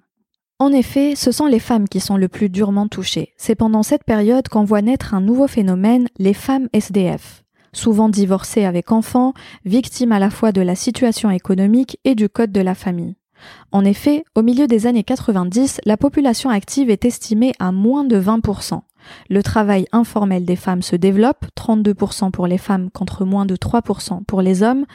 En effet, ce sont les femmes qui sont le plus durement touchées. C'est pendant cette période qu'on voit naître un nouveau phénomène, les femmes SDF souvent divorcées avec enfants, victimes à la fois de la situation économique et du code de la famille. En effet, au milieu des années 90, la population active est estimée à moins de 20%. Le travail informel des femmes se développe, 32% pour les femmes contre moins de 3% pour les hommes,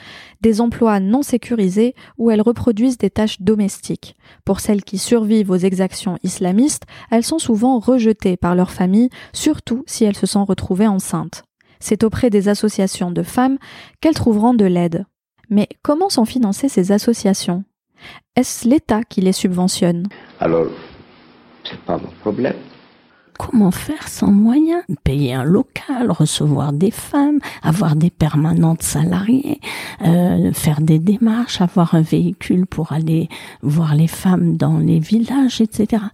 des emplois non sécurisés où elles reproduisent des tâches domestiques. Pour celles qui survivent aux exactions islamistes, elles sont souvent rejetées par leur famille, surtout si elles se sont retrouvées enceintes. C'est auprès des associations de femmes qu'elles trouveront de l'aide. Mais comment sont financées ces associations? Est-ce l'État qui les subventionne? Alors, c'est pas mon problème. Comment faire sans moyens? Payer un local, recevoir des femmes, avoir des permanentes salariées, euh, faire des démarches, avoir un véhicule pour aller voir les femmes dans les villages, etc.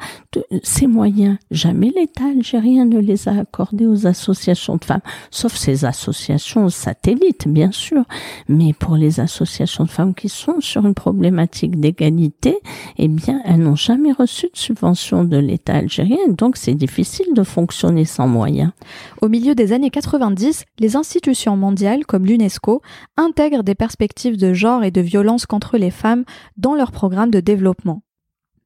Ces moyens, jamais l'État algérien ne les a accordés aux associations de femmes, sauf ces associations satellites, bien sûr. Mais pour les associations de femmes qui sont sur une problématique d'égalité, eh bien, elles n'ont jamais reçu de subvention de l'État algérien, donc c'est difficile de fonctionner sans moyens. Au milieu des années 90, les institutions mondiales comme l'UNESCO intègrent des perspectives de genre et de violence contre les femmes dans leurs programmes de développement.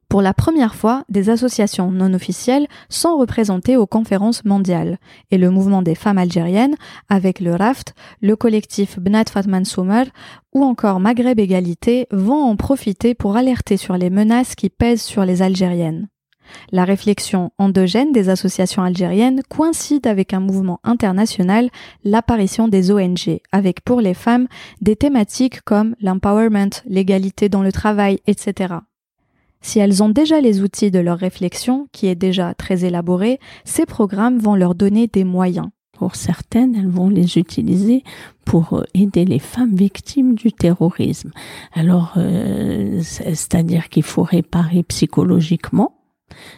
Pour la première fois, des associations non officielles sont représentées aux conférences mondiales et le mouvement des femmes algériennes, avec le RAFT, le collectif Bnat Fatman Soumer ou encore Maghreb Égalité, vont en profiter pour alerter sur les menaces qui pèsent sur les Algériennes. La réflexion endogène des associations algériennes coïncide avec un mouvement international, l'apparition des ONG, avec pour les femmes des thématiques comme l'empowerment, l'égalité dans le travail, etc. Si elles ont déjà les outils de leur réflexion, qui est déjà très élaborée, ces programmes vont leur donner des moyens. Pour certaines, elles vont les utiliser pour euh, aider les femmes victimes du terrorisme. Alors, euh, c'est- c'est-à-dire qu'il faut réparer psychologiquement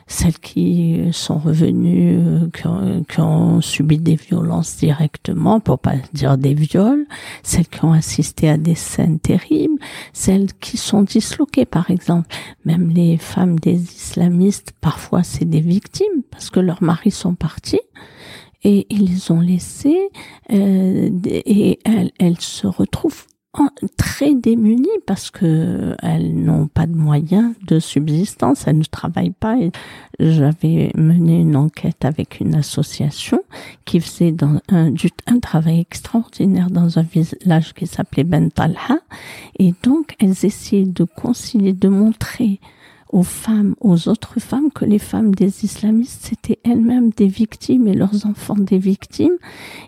celles qui sont revenues, euh, qui ont, qui ont subi des violences directement, pour pas dire des viols, celles qui ont assisté à des scènes terribles, celles qui sont disloquées, par exemple. Même les femmes des islamistes, parfois c'est des victimes parce que leurs maris sont partis et ils les ont laissées euh, et elles, elles se retrouvent en- très démunies parce que elles n'ont pas de moyens de subsistance, elles ne travaillent pas. J'avais mené une enquête avec une association qui faisait un, travail extraordinaire dans un village qui s'appelait Ben Talha et donc elles essayaient de concilier, de montrer aux femmes, aux autres femmes, que les femmes des islamistes, c'était elles-mêmes des victimes et leurs enfants des victimes.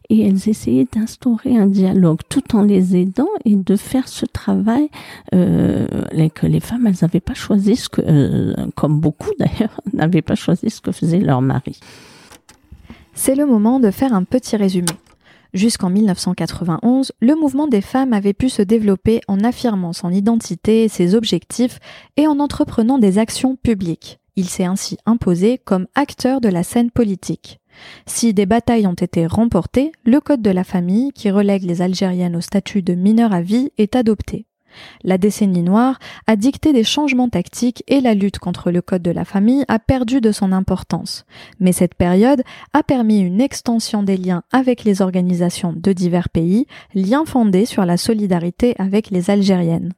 Et elles essayaient d'instaurer un dialogue tout en les aidant et de faire ce travail euh, que les femmes, elles n'avaient pas choisi ce que, euh, comme beaucoup d'ailleurs, n'avaient pas choisi ce que faisait leur mari. C'est le moment de faire un petit résumé. Jusqu'en 1991, le mouvement des femmes avait pu se développer en affirmant son identité ses objectifs et en entreprenant des actions publiques. Il s'est ainsi imposé comme acteur de la scène politique. Si des batailles ont été remportées, le Code de la famille, qui relègue les Algériennes au statut de mineur à vie, est adopté. La décennie noire a dicté des changements tactiques et la lutte contre le code de la famille a perdu de son importance. Mais cette période a permis une extension des liens avec les organisations de divers pays, liens fondés sur la solidarité avec les Algériennes.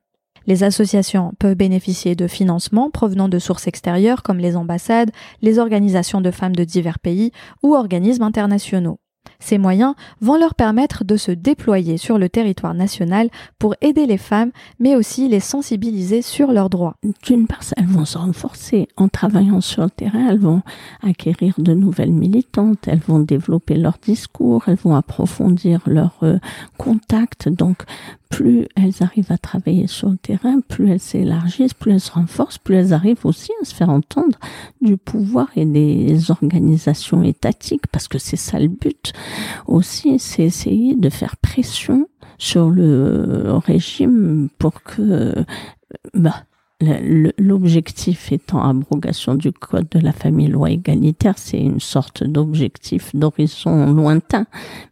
Les associations peuvent bénéficier de financements provenant de sources extérieures comme les ambassades, les organisations de femmes de divers pays ou organismes internationaux. Ces moyens vont leur permettre de se déployer sur le territoire national pour aider les femmes, mais aussi les sensibiliser sur leurs droits. D'une part, elles vont se renforcer en travaillant sur le terrain, elles vont acquérir de nouvelles militantes, elles vont développer leur discours, elles vont approfondir leurs euh, contacts. Plus elles arrivent à travailler sur le terrain, plus elles s'élargissent, plus elles se renforcent, plus elles arrivent aussi à se faire entendre du pouvoir et des organisations étatiques, parce que c'est ça le but aussi, c'est essayer de faire pression sur le régime pour que bah, l'objectif étant abrogation du code de la famille loi égalitaire, c'est une sorte d'objectif d'horizon lointain.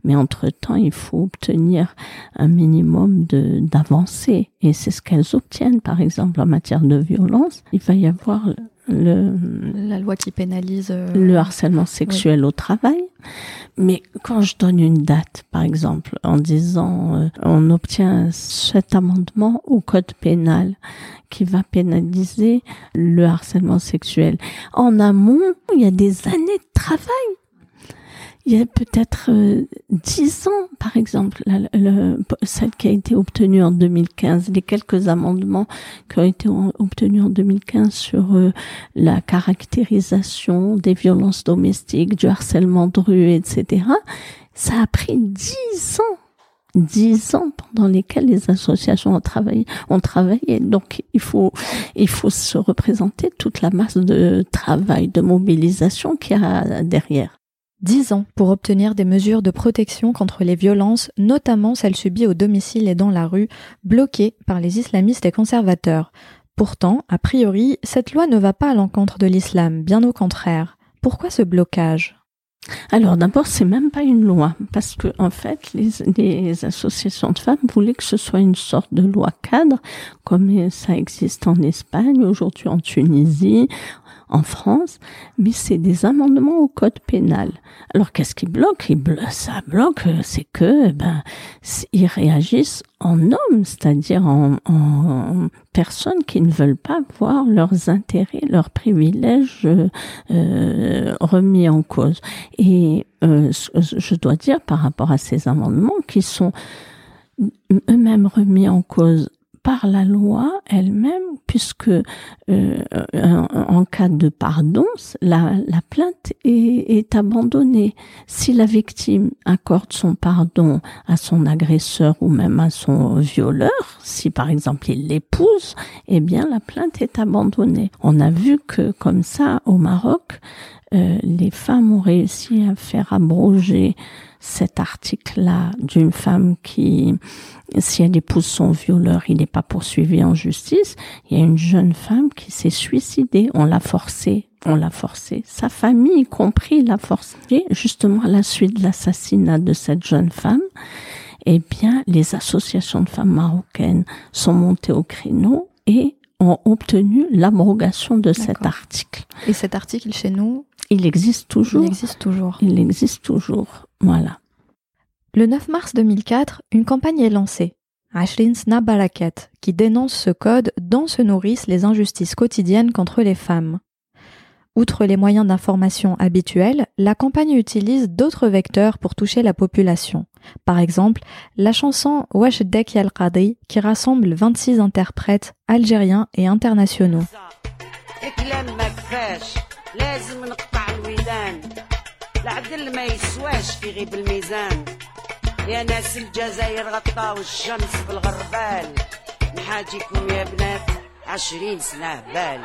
Mais entre-temps, il faut obtenir un minimum de d'avancée. Et c'est ce qu'elles obtiennent, par exemple, en matière de violence. Il va y avoir le, la loi qui pénalise euh... le harcèlement sexuel oui. au travail. Mais quand je donne une date, par exemple, en disant euh, on obtient cet amendement au code pénal qui va pénaliser le harcèlement sexuel, en amont, il y a des années de travail. Il y a peut-être euh, dix ans, par exemple, la, le, celle qui a été obtenue en 2015, les quelques amendements qui ont été obtenus en 2015 sur euh, la caractérisation des violences domestiques, du harcèlement de rue, etc. Ça a pris dix ans dix ans pendant lesquels les associations ont travaillé, ont travaillé. Donc, il faut, il faut se représenter toute la masse de travail, de mobilisation qu'il y a derrière. Dix ans pour obtenir des mesures de protection contre les violences, notamment celles subies au domicile et dans la rue, bloquées par les islamistes et conservateurs. Pourtant, a priori, cette loi ne va pas à l'encontre de l'islam, bien au contraire. Pourquoi ce blocage? Alors d'abord, c'est même pas une loi, parce que en fait, les, les, associations de femmes voulaient que ce soit une sorte de loi cadre, comme ça existe en Espagne, aujourd'hui en Tunisie, en France, mais c'est des amendements au code pénal. Alors qu'est-ce qui bloque? Ça bloque, c'est que ben ils réagissent en hommes, c'est-à-dire en, personnes qui ne veulent pas voir leurs intérêts, leurs privilèges euh, remis en cause. Et euh, je dois dire par rapport à ces amendements qui sont eux-mêmes remis en cause par la loi elle-même, puisque euh, en, cas de pardon, la, la plainte est, est, abandonnée. Si la victime accorde son pardon à son agresseur ou même à son violeur, si par exemple il l'épouse, eh bien la plainte est abandonnée. On a vu que comme ça au Maroc, euh, les femmes ont réussi à faire abroger cet article-là d'une femme qui, si elle épouse son violeur, il n'est pas poursuivi en justice. Il y a une jeune femme qui s'est suicidée. On l'a forcée. On l'a forcée. Sa famille, y compris, l'a forcée. Justement, à la suite de l'assassinat de cette jeune femme, eh bien, les associations de femmes marocaines sont montées au créneau et ont obtenu l'abrogation de cet article. Et cet article chez nous Il existe toujours. Il existe toujours. Il existe toujours. Voilà. Le 9 mars 2004, une campagne est lancée. Ashlin Snabaraket, qui dénonce ce code dont se nourrissent les injustices quotidiennes contre les femmes. Outre les moyens d'information habituels, la campagne utilise d'autres vecteurs pour toucher la population. Par exemple, la chanson Wash Dek Yal Qadi qui rassemble 26 interprètes algériens et internationaux. العدل ما يسواش في غيب الميزان؟ يا ناس الجزائر غطاو الشمس بالغربال نحاجيكم يا بنات عشرين سنة بال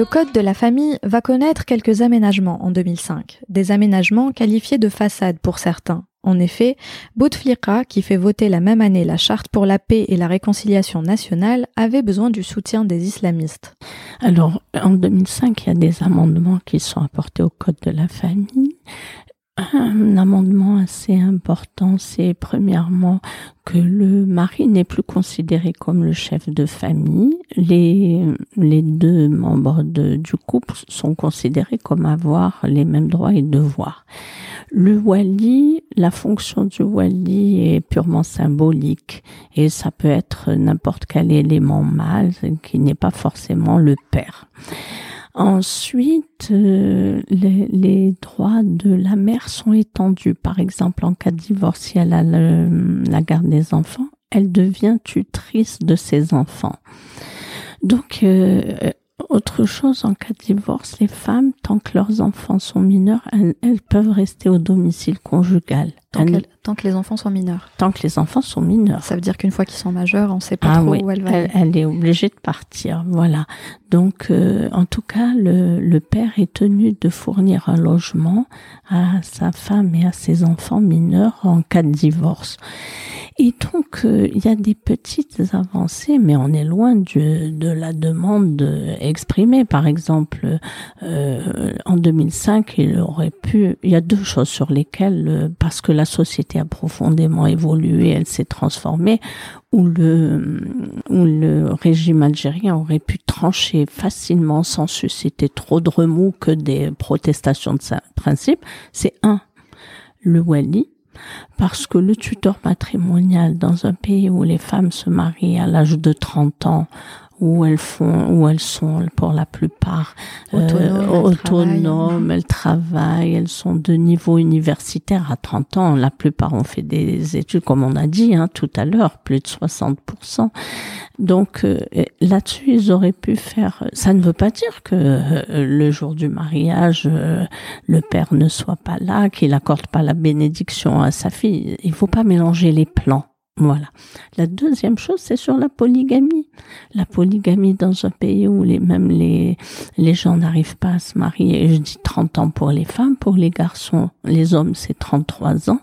Le Code de la famille va connaître quelques aménagements en 2005, des aménagements qualifiés de façade pour certains. En effet, Bouteflika, qui fait voter la même année la charte pour la paix et la réconciliation nationale, avait besoin du soutien des islamistes. Alors, en 2005, il y a des amendements qui sont apportés au Code de la famille un amendement assez important, c'est premièrement que le mari n'est plus considéré comme le chef de famille. Les, les deux membres du couple sont considérés comme avoir les mêmes droits et devoirs. Le wali, la fonction du wali est purement symbolique et ça peut être n'importe quel élément mâle qui n'est pas forcément le père. Ensuite, euh, les, droits de la mère sont étendus. Par exemple, en cas de divorce, si elle a la garde des enfants, elle devient tutrice de ses enfants. Donc, euh, autre chose, en cas de divorce, les femmes, tant que leurs enfants sont mineurs, elles peuvent rester au domicile conjugal. Tant, qu'elle- tant que les enfants sont mineurs. tant que les enfants sont mineurs. Ça veut dire qu'une fois qu'ils sont majeurs, on ne sait pas Ah trop oui, où elle va. elle, elle est obligée de partir, voilà. Donc, euh, en tout cas, le, le père est tenu de fournir un logement à sa femme et à ses enfants mineurs en cas de divorce. Et donc, euh, il y a des petites avancées, mais on est loin du- de la demande exprimée. Par exemple, euh, en 2005, il aurait pu. Il y a deux choses sur lesquelles, euh, parce que la société a profondément évolué, elle s'est transformée, où le régime algérien aurait pu trancher facilement sans susciter trop de remous que des protestations de sa principe. C'est un, le wali, parce que le tuteur matrimonial dans un pays où les femmes se marient à l'âge de 30 ans, où elles font, où elles sont pour la plupart euh, Autonomes, elles travaillent, elles sont de niveau universitaire à 30 ans. La plupart ont fait des études, comme on a dit hein, tout à l'heure, plus de 60%. Donc euh, là-dessus, ils auraient pu faire. Ça ne veut pas dire que euh, le jour du mariage, le père ne soit pas là, qu'il accorde pas la bénédiction à sa fille. Il faut pas mélanger les plans. Voilà. La deuxième chose, c'est sur la polygamie. La polygamie dans un pays où les, même les, les gens n'arrivent pas à se marier. Je dis 30 ans pour les femmes, pour les garçons, les hommes, c'est 33 ans.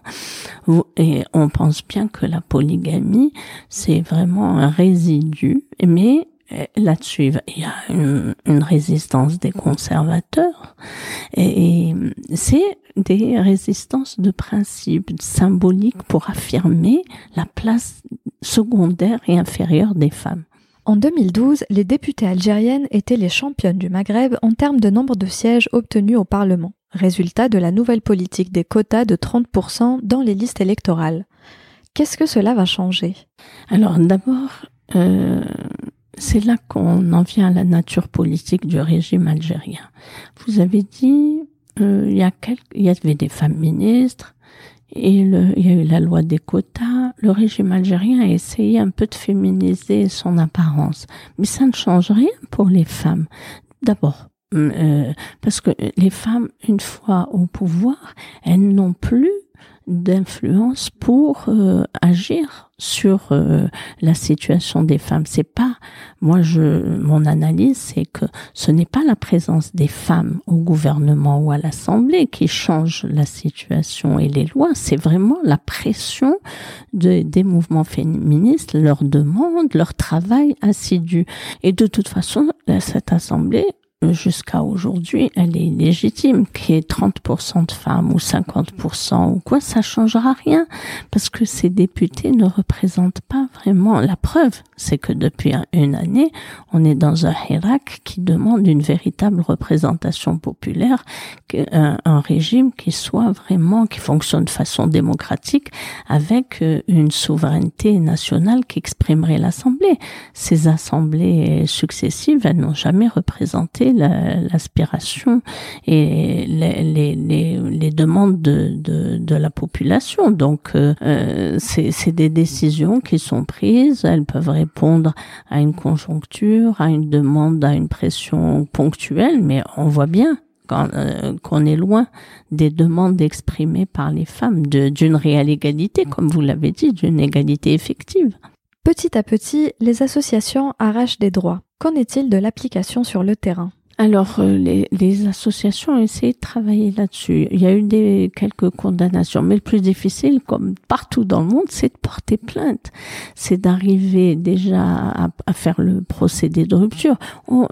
Et on pense bien que la polygamie, c'est vraiment un résidu. Mais là-dessus, il y a une, une résistance des conservateurs. Et, et c'est des résistances de principe symboliques pour affirmer la place secondaire et inférieure des femmes. En 2012, les députées algériennes étaient les championnes du Maghreb en termes de nombre de sièges obtenus au Parlement, résultat de la nouvelle politique des quotas de 30% dans les listes électorales. Qu'est-ce que cela va changer? Alors d'abord, euh, c'est là qu'on en vient à la nature politique du régime algérien. Vous avez dit, euh, il y y avait des femmes ministres, et il y a eu la loi des quotas. Le régime algérien a essayé un peu de féminiser son apparence, mais ça ne change rien pour les femmes. D'abord, euh, parce que les femmes, une fois au pouvoir, elles n'ont plus d'influence pour euh, agir sur euh, la situation des femmes. C'est pas moi je mon analyse c'est que ce n'est pas la présence des femmes au gouvernement ou à l'Assemblée qui change la situation et les lois, c'est vraiment la pression de, des mouvements féministes, leurs demandes, leur travail assidu. Et de toute façon, cette assemblée jusqu'à aujourd'hui, elle est illégitime. Qu'il y ait 30% de femmes ou 50% ou quoi, ça changera rien. Parce que ces députés ne représentent pas vraiment la preuve. C'est que depuis une année, on est dans un Hirak qui demande une véritable représentation populaire, un, un régime qui soit vraiment, qui fonctionne de façon démocratique avec une souveraineté nationale qui exprimerait l'Assemblée. Ces assemblées successives, elles n'ont jamais représenté l'aspiration et les, les, les, les, demandes de, de, de, la population. Donc, euh, c'est des décisions qui sont prises. Elles peuvent répondre à une conjoncture, à une demande, à une pression ponctuelle, mais on voit bien qu'on euh, est loin des demandes exprimées par les femmes d'une réelle égalité, comme vous l'avez dit, d'une égalité effective. Petit à petit, les associations arrachent des droits. Qu'en est-il de l'application sur le terrain? Alors, euh, les, les, associations ont essayé de travailler là-dessus. Il y a eu des, quelques condamnations, mais le plus difficile, comme partout dans le monde, c'est de porter plainte. C'est d'arriver déjà à, à, faire le procédé de rupture. On,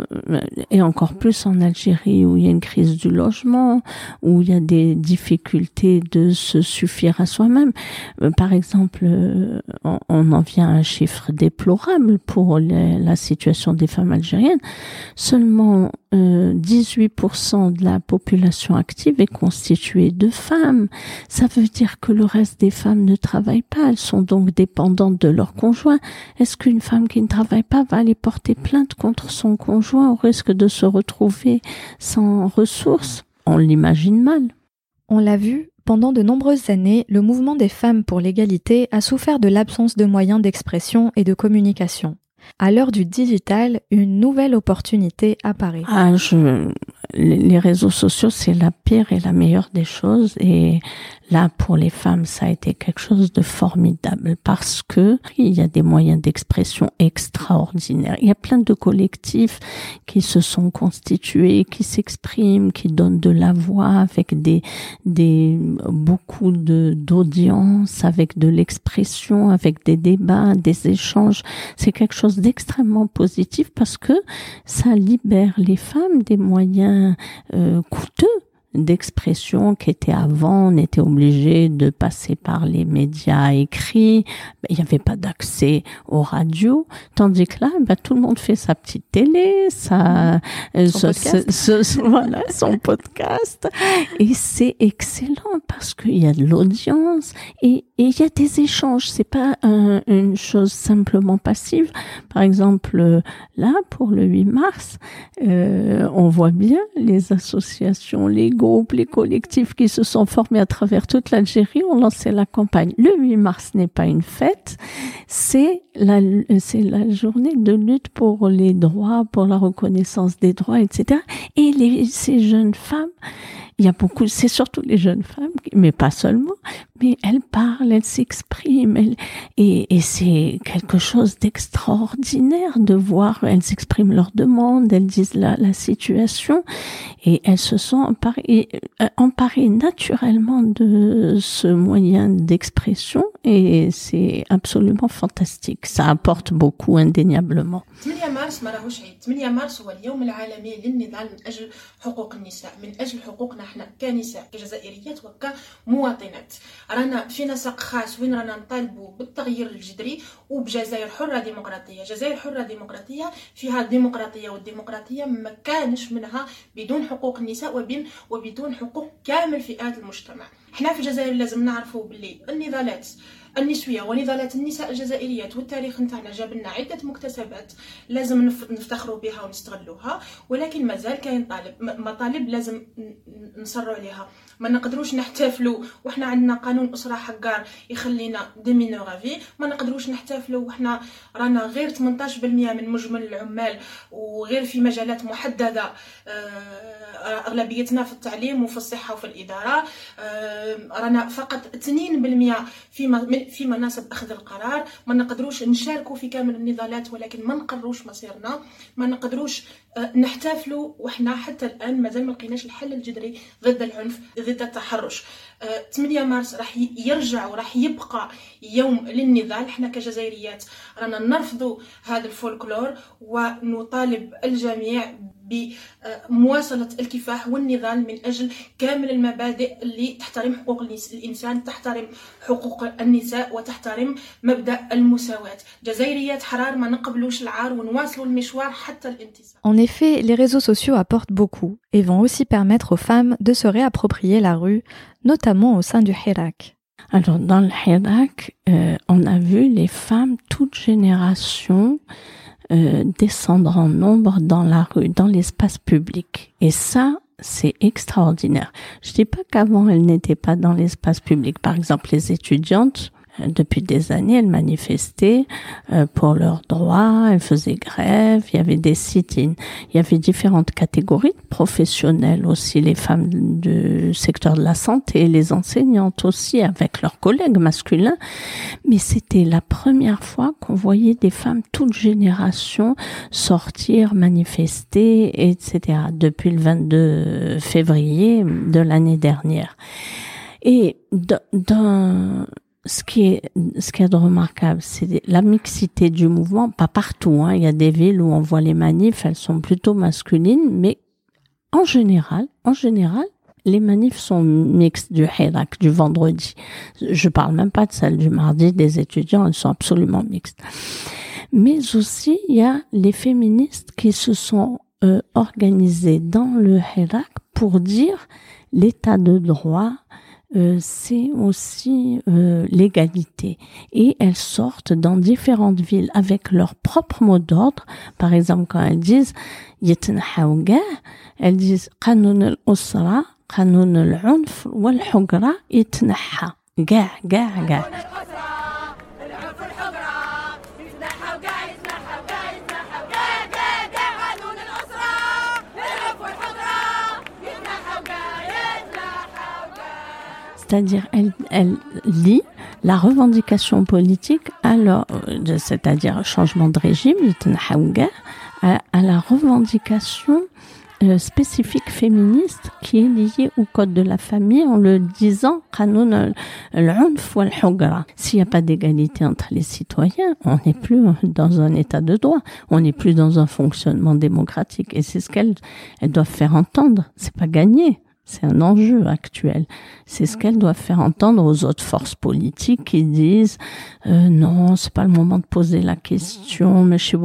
et encore plus en Algérie, où il y a une crise du logement, où il y a des difficultés de se suffire à soi-même. Par exemple, on, on, en vient à un chiffre déplorable pour les, la situation des femmes algériennes. Seulement 18% de la population active est constituée de femmes. Ça veut dire que le reste des femmes ne travaillent pas. Elles sont donc dépendantes de leur conjoint. Est-ce qu'une femme qui ne travaille pas va aller porter plainte contre son conjoint au risque de se retrouver sans ressources? On l'imagine mal. On l'a vu, pendant de nombreuses années, le mouvement des femmes pour l'égalité a souffert de l'absence de moyens d'expression et de communication. À l'heure du digital, une nouvelle opportunité apparaît. Ah, les réseaux sociaux, c'est la pire et la meilleure des choses. Et là, pour les femmes, ça a été quelque chose de formidable parce que il y a des moyens d'expression extraordinaires. Il y a plein de collectifs qui se sont constitués, qui s'expriment, qui donnent de la voix avec des, des, beaucoup de, d'audience, avec de l'expression, avec des débats, des échanges. C'est quelque chose d'extrêmement positif parce que ça libère les femmes des moyens euh, coûteux d'expression qui étaient avant, on était obligé de passer par les médias écrits, il n'y avait pas d'accès aux radios, tandis que là, ben, tout le monde fait sa petite télé, sa, euh, Son ce- podcast. ce- ce- voilà, son podcast, et c'est excellent parce qu'il y a de l'audience et il y a des échanges. C'est pas un- une chose simplement passive. Par exemple, là pour le 8 mars, euh, on voit bien les associations, les groupes, les collectifs qui se sont formés à travers toute l'Algérie ont lancé la campagne. Le 8 mars n'est pas une fête, c'est la, journée de lutte pour les droits, pour la reconnaissance des droits, etc. Et ces jeunes femmes, il y a beaucoup, c'est surtout les jeunes femmes, mais pas seulement, mais elles parlent, elles s'expriment, elles- et, et c'est quelque chose d'extraordinaire de voir, elles expriment leurs demandes, elles disent la, la situation, et elles se sont emparées, euh, emparées naturellement de ce moyen d'expression, et c'est absolument fantastique. Ça apporte beaucoup indéniablement. 8 مارس ما راهوش عيد 8 مارس هو اليوم العالمي للنضال من اجل حقوق النساء من اجل حقوقنا إحنا كنساء كجزائريات وكمواطنات رانا في نسق خاص وين رانا نطالبوا بالتغيير الجذري وبجزائر حرة ديمقراطية. جزائر حرة ديمقراطية فيها الديمقراطيه والديمقراطية ما كانش منها بدون حقوق النساء وبين وبدون حقوق كامل فئات المجتمع. إحنا في الجزائر لازم نعرفوا باللي النضالات النسوية ونضالات النساء الجزائريات والتاريخ نتاعنا جاب لنا عدة مكتسبات لازم نف- نفتخروا بها ونستغلوها ولكن مازال كاين طالب مطالب لازم نصروا عليها. ما نقدروش نحتفلوا. وحنا عندنا قانون أسرة حقار يخلينا ديمينوغافي ما نقدروش نحتفلوا. وحنا رانا غير 18% من مجمل العمال. وغير في مجالات محددة. آه، أغلبيتنا في التعليم وفي الصحة وفي الإدارة. آه، رانا فقط 2% في في مناصب أخذ القرار. ما نقدروش نشاركوا في كامل النضالات ولكن ما نقرروش مصيرنا. ما نقدروش آه، نحتفلوا. وحنا حتى الآن مازال ما لقيناش الحل الجذري ضد العنف. ضد التحرش آه، 8 مارس راح يرجع وراح يبقى يوم للنضال. إحنا كجزائريات رانا نرفض هذا الفولكلور ونطالب الجميع بمواصلة الكفاح والنضال من أجل كامل المبادئ اللي تحترم حقوق الإنسان تحترم حقوق النساء وتحترم مبدأ المساواة جزائريات حرار ما نقبلوش العار ونواصلوا المشوار حتى الانتصار En effet, les réseaux sociaux apportent beaucoup et vont aussi permettre aux femmes de se réapproprier la rue, notamment au sein du Hirak. Alors, dans le Hirak, euh, on a vu les femmes, toutes générations, euh, descendre en nombre dans la rue, dans l'espace public. Et ça, c'est extraordinaire. Je dis pas qu'avant elles n'étaient pas dans l'espace public. Par exemple, les étudiantes, depuis des années, elles manifestaient euh, pour leurs droits, elles faisaient grève, il y avait des sit-ins, il y avait différentes catégories de professionnels aussi, les femmes du secteur de la santé, les enseignantes aussi, avec leurs collègues masculins. Mais c'était la première fois qu'on voyait des femmes toutes générations sortir, manifester, etc. depuis le 22 février de l'année dernière. Et dans, ce qui est ce qui est remarquable, c'est la mixité du mouvement. Pas partout, hein. Il y a des villes où on voit les manifs, elles sont plutôt masculines, mais en général, en général, les manifs sont mixtes du Hirak, du vendredi. Je parle même pas de celle du mardi des étudiants, elles sont absolument mixtes. Mais aussi, il y a les féministes qui se sont euh, organisées dans le Hirak pour dire l'état de droit, euh, c'est aussi euh, l'égalité. Et elles sortent dans différentes villes avec leur propre mot d'ordre. Par exemple, quand elles disent يتنحوا كاع, elles disent قانون الأسرة قانون العنف والحجرة يتنحى كاع كاع كاع c'est-à-dire elle, elle lie la revendication politique alors, euh, c'est-à-dire changement de régime, à, à la revendication euh, spécifique féministe qui est liée au code de la famille en le disant s'il n'y a pas d'égalité entre les citoyens, on n'est plus dans un état de droit, on n'est plus dans un fonctionnement démocratique. Et c'est ce qu'elles elles doivent faire entendre, c'est pas gagné. C'est un enjeu actuel. C'est ce qu'elles doivent faire entendre aux autres forces politiques qui disent euh, non, c'est pas le moment de poser la question, mais chez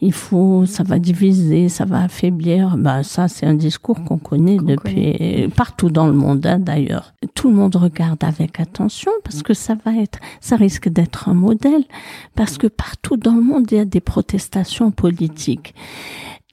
il faut, ça va diviser, ça va affaiblir. Bah ça, c'est un discours qu'on connaît depuis partout dans le monde, hein, d'ailleurs. Tout le monde regarde avec attention parce que ça va être, ça risque d'être un modèle parce que partout dans le monde il y a des protestations politiques.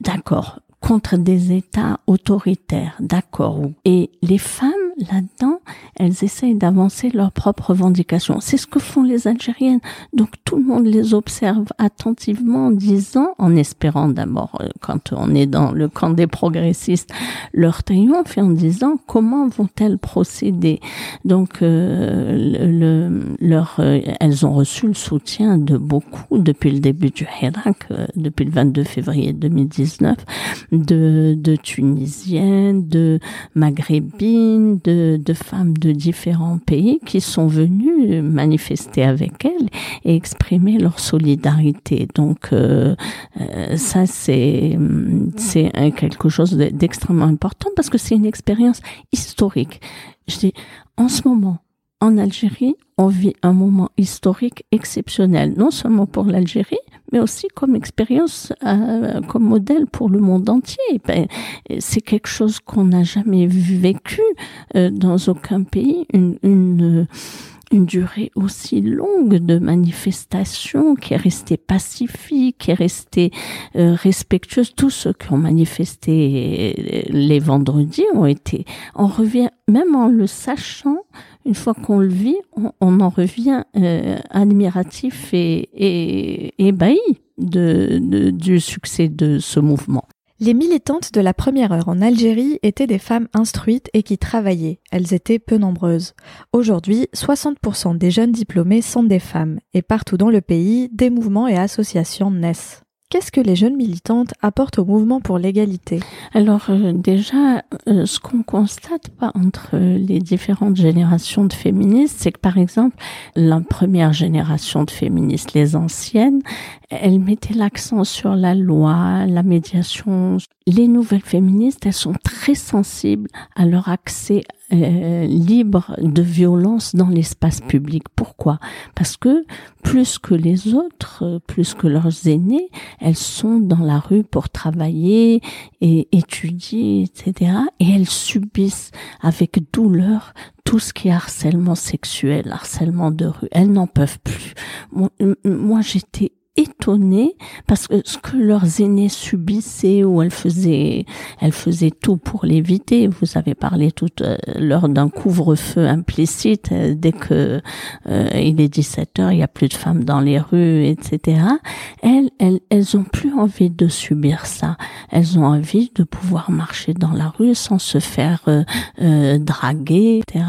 D'accord contre des États autoritaires, d'accord. Et les femmes, là-dedans, elles essayent d'avancer leurs propres revendications. C'est ce que font les Algériennes. Donc tout le monde les observe attentivement en disant, en espérant d'abord, euh, quand on est dans le camp des progressistes, leur triomphe et en disant comment vont-elles procéder? Donc euh, le, leur, euh, elles ont reçu le soutien de beaucoup depuis le début du Hirak, depuis le 22 février 2019 de, de Tunisiennes, de Maghrébines, de, de femmes de différents pays qui sont venues manifester avec elles et exprimer leur solidarité. Donc euh, euh, ça c'est c'est quelque chose d'extrêmement important parce que c'est une expérience historique. Je dis en ce moment en Algérie, on vit un moment historique exceptionnel, non seulement pour l'Algérie, mais aussi comme expérience, euh, comme modèle pour le monde entier. Ben, c'est quelque chose qu'on n'a jamais vécu euh, dans aucun pays, une, une, une durée aussi longue de manifestation qui est restée pacifique, qui est restée euh, respectueuse. Tous ceux qui ont manifesté les vendredis ont été, on revient, même en le sachant, une fois qu'on le vit, on, en revient euh, admiratif et, ébahi du succès de ce mouvement. Les militantes de la première heure en Algérie étaient des femmes instruites et qui travaillaient. Elles étaient peu nombreuses. Aujourd'hui, 60% des jeunes diplômés sont des femmes et partout dans le pays, des mouvements et associations naissent. Qu'est-ce que les jeunes militantes apportent au mouvement pour l'égalité? Alors euh, déjà, euh, ce qu'on constate pas entre les différentes générations de féministes, c'est que par exemple, la première génération de féministes, les anciennes, elles mettaient l'accent sur la loi, la médiation. Les nouvelles féministes, elles sont très sensibles à leur accès euh, libre de violence dans l'espace public. Pourquoi? Parce que plus que les autres, plus que leurs aînés, elles sont dans la rue pour travailler et étudier, etc. Et elles subissent avec douleur tout ce qui est harcèlement sexuel, harcèlement de rue. Elles n'en peuvent plus. moi j'étais étonnée parce que ce que leurs aînés subissaient ou elles faisaient, elles faisaient tout pour l'éviter. Vous avez parlé tout euh, l'heure d'un couvre-feu implicite euh, dès que euh, il est 17 heures, il y a plus de femmes dans les rues, etc. Elles, elles, elles ont plus envie de subir ça. Elles ont envie de pouvoir marcher dans la rue sans se faire draguer, etc.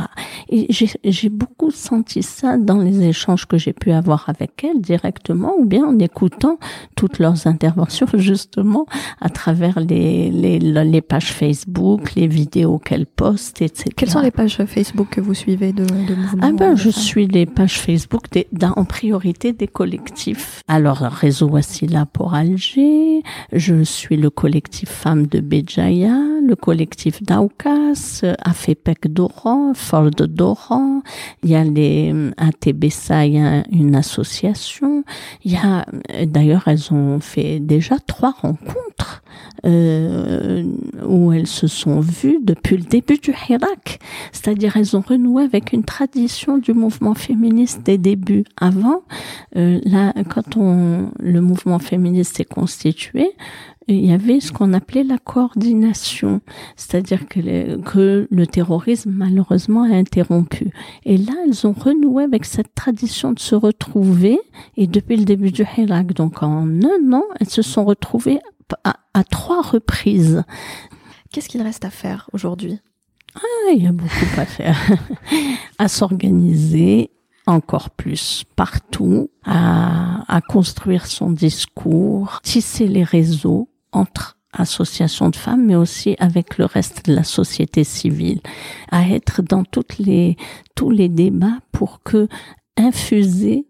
Et j'ai beaucoup senti ça dans les échanges que j'ai pu avoir avec elles directement ou bien en écoutant toutes leurs interventions justement à travers les, les, les pages Facebook, les vidéos qu'elles postent, etc. Quelles sont les pages Facebook que vous suivez de, de mouvement Ah ben, je suis les pages Facebook des, en priorité des collectifs. Alors, Réseau Wassila pour Alger, je suis le collectif Femmes de Béjaïa, le collectif d'Aucas, Afepec d'Oran, Ford d'Oran, il y a les ATBSA, il y a une association, il y a D'ailleurs, elles ont fait déjà trois rencontres euh, où elles se sont vues depuis le début du Hirak. C'est-à-dire, elles ont renoué avec une tradition du mouvement féministe des débuts. Avant, euh, là, quand on, le mouvement féministe s'est constitué, il y avait ce qu'on appelait la coordination, c'est-à-dire que, que, le terrorisme malheureusement a interrompu. Et là, elles ont renoué avec cette tradition de se retrouver, et depuis le début du Hirak, donc en un an, elles se sont retrouvées à, à trois reprises. Qu'est-ce qu'il reste à faire aujourd'hui? Ah, il y a beaucoup à faire. à s'organiser encore plus partout, à, à construire son discours, tisser les réseaux entre associations de femmes, mais aussi avec le reste de la société civile, à être dans toutes les, tous les débats pour que infuser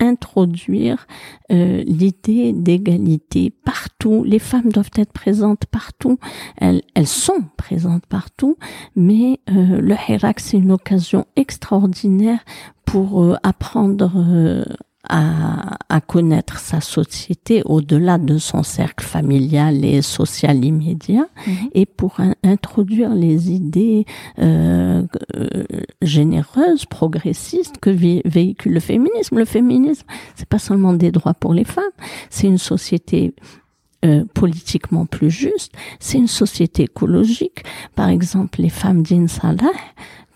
introduire euh, l'idée d'égalité partout. Les femmes doivent être présentes partout. Elles, elles sont présentes partout, mais euh, le Hirak, c'est une occasion extraordinaire pour euh, apprendre euh, à, à, connaître sa société au-delà de son cercle familial et social immédiat mmh. et pour un, introduire les idées euh, euh, généreuses, progressistes que vé véhicule le féminisme. Le féminisme, c'est pas seulement des droits pour les femmes, c'est une société euh, politiquement plus juste, c'est une société écologique. Par exemple, les femmes d'Insalah,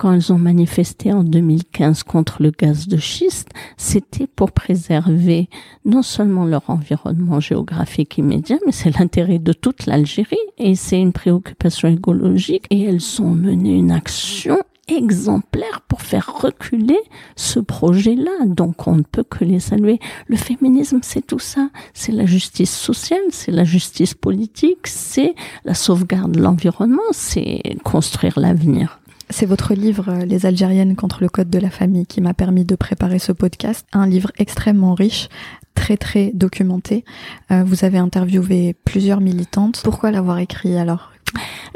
quand elles ont manifesté en 2015 contre le gaz de schiste, c'était pour préserver non seulement leur environnement géographique immédiat, mais c'est l'intérêt de toute l'Algérie et c'est une préoccupation écologique et elles ont mené une action exemplaire pour faire reculer ce projet-là. Donc on ne peut que les saluer. Le féminisme, c'est tout ça. C'est la justice sociale, c'est la justice politique, c'est la sauvegarde de l'environnement, c'est construire l'avenir. C'est votre livre euh, Les Algériennes contre le code de la famille qui m'a permis de préparer ce podcast. Un livre extrêmement riche, très très documenté. Euh, vous avez interviewé plusieurs militantes. Pourquoi l'avoir écrit alors?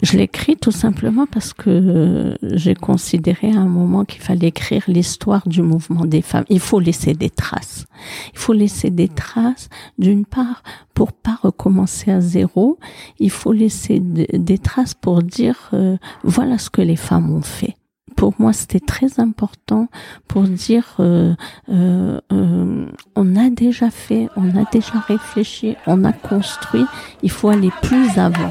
Je l'écris tout simplement parce que j'ai considéré à un moment qu'il fallait écrire l'histoire du mouvement des femmes. Il faut laisser des traces. Il faut laisser des traces, d'une part, pour pas recommencer à zéro. Il faut laisser des traces pour dire euh, voilà ce que les femmes ont fait pour moi, c'était très important pour dire euh, euh, euh, on a déjà fait, on a déjà réfléchi, on a construit, il faut aller plus avant.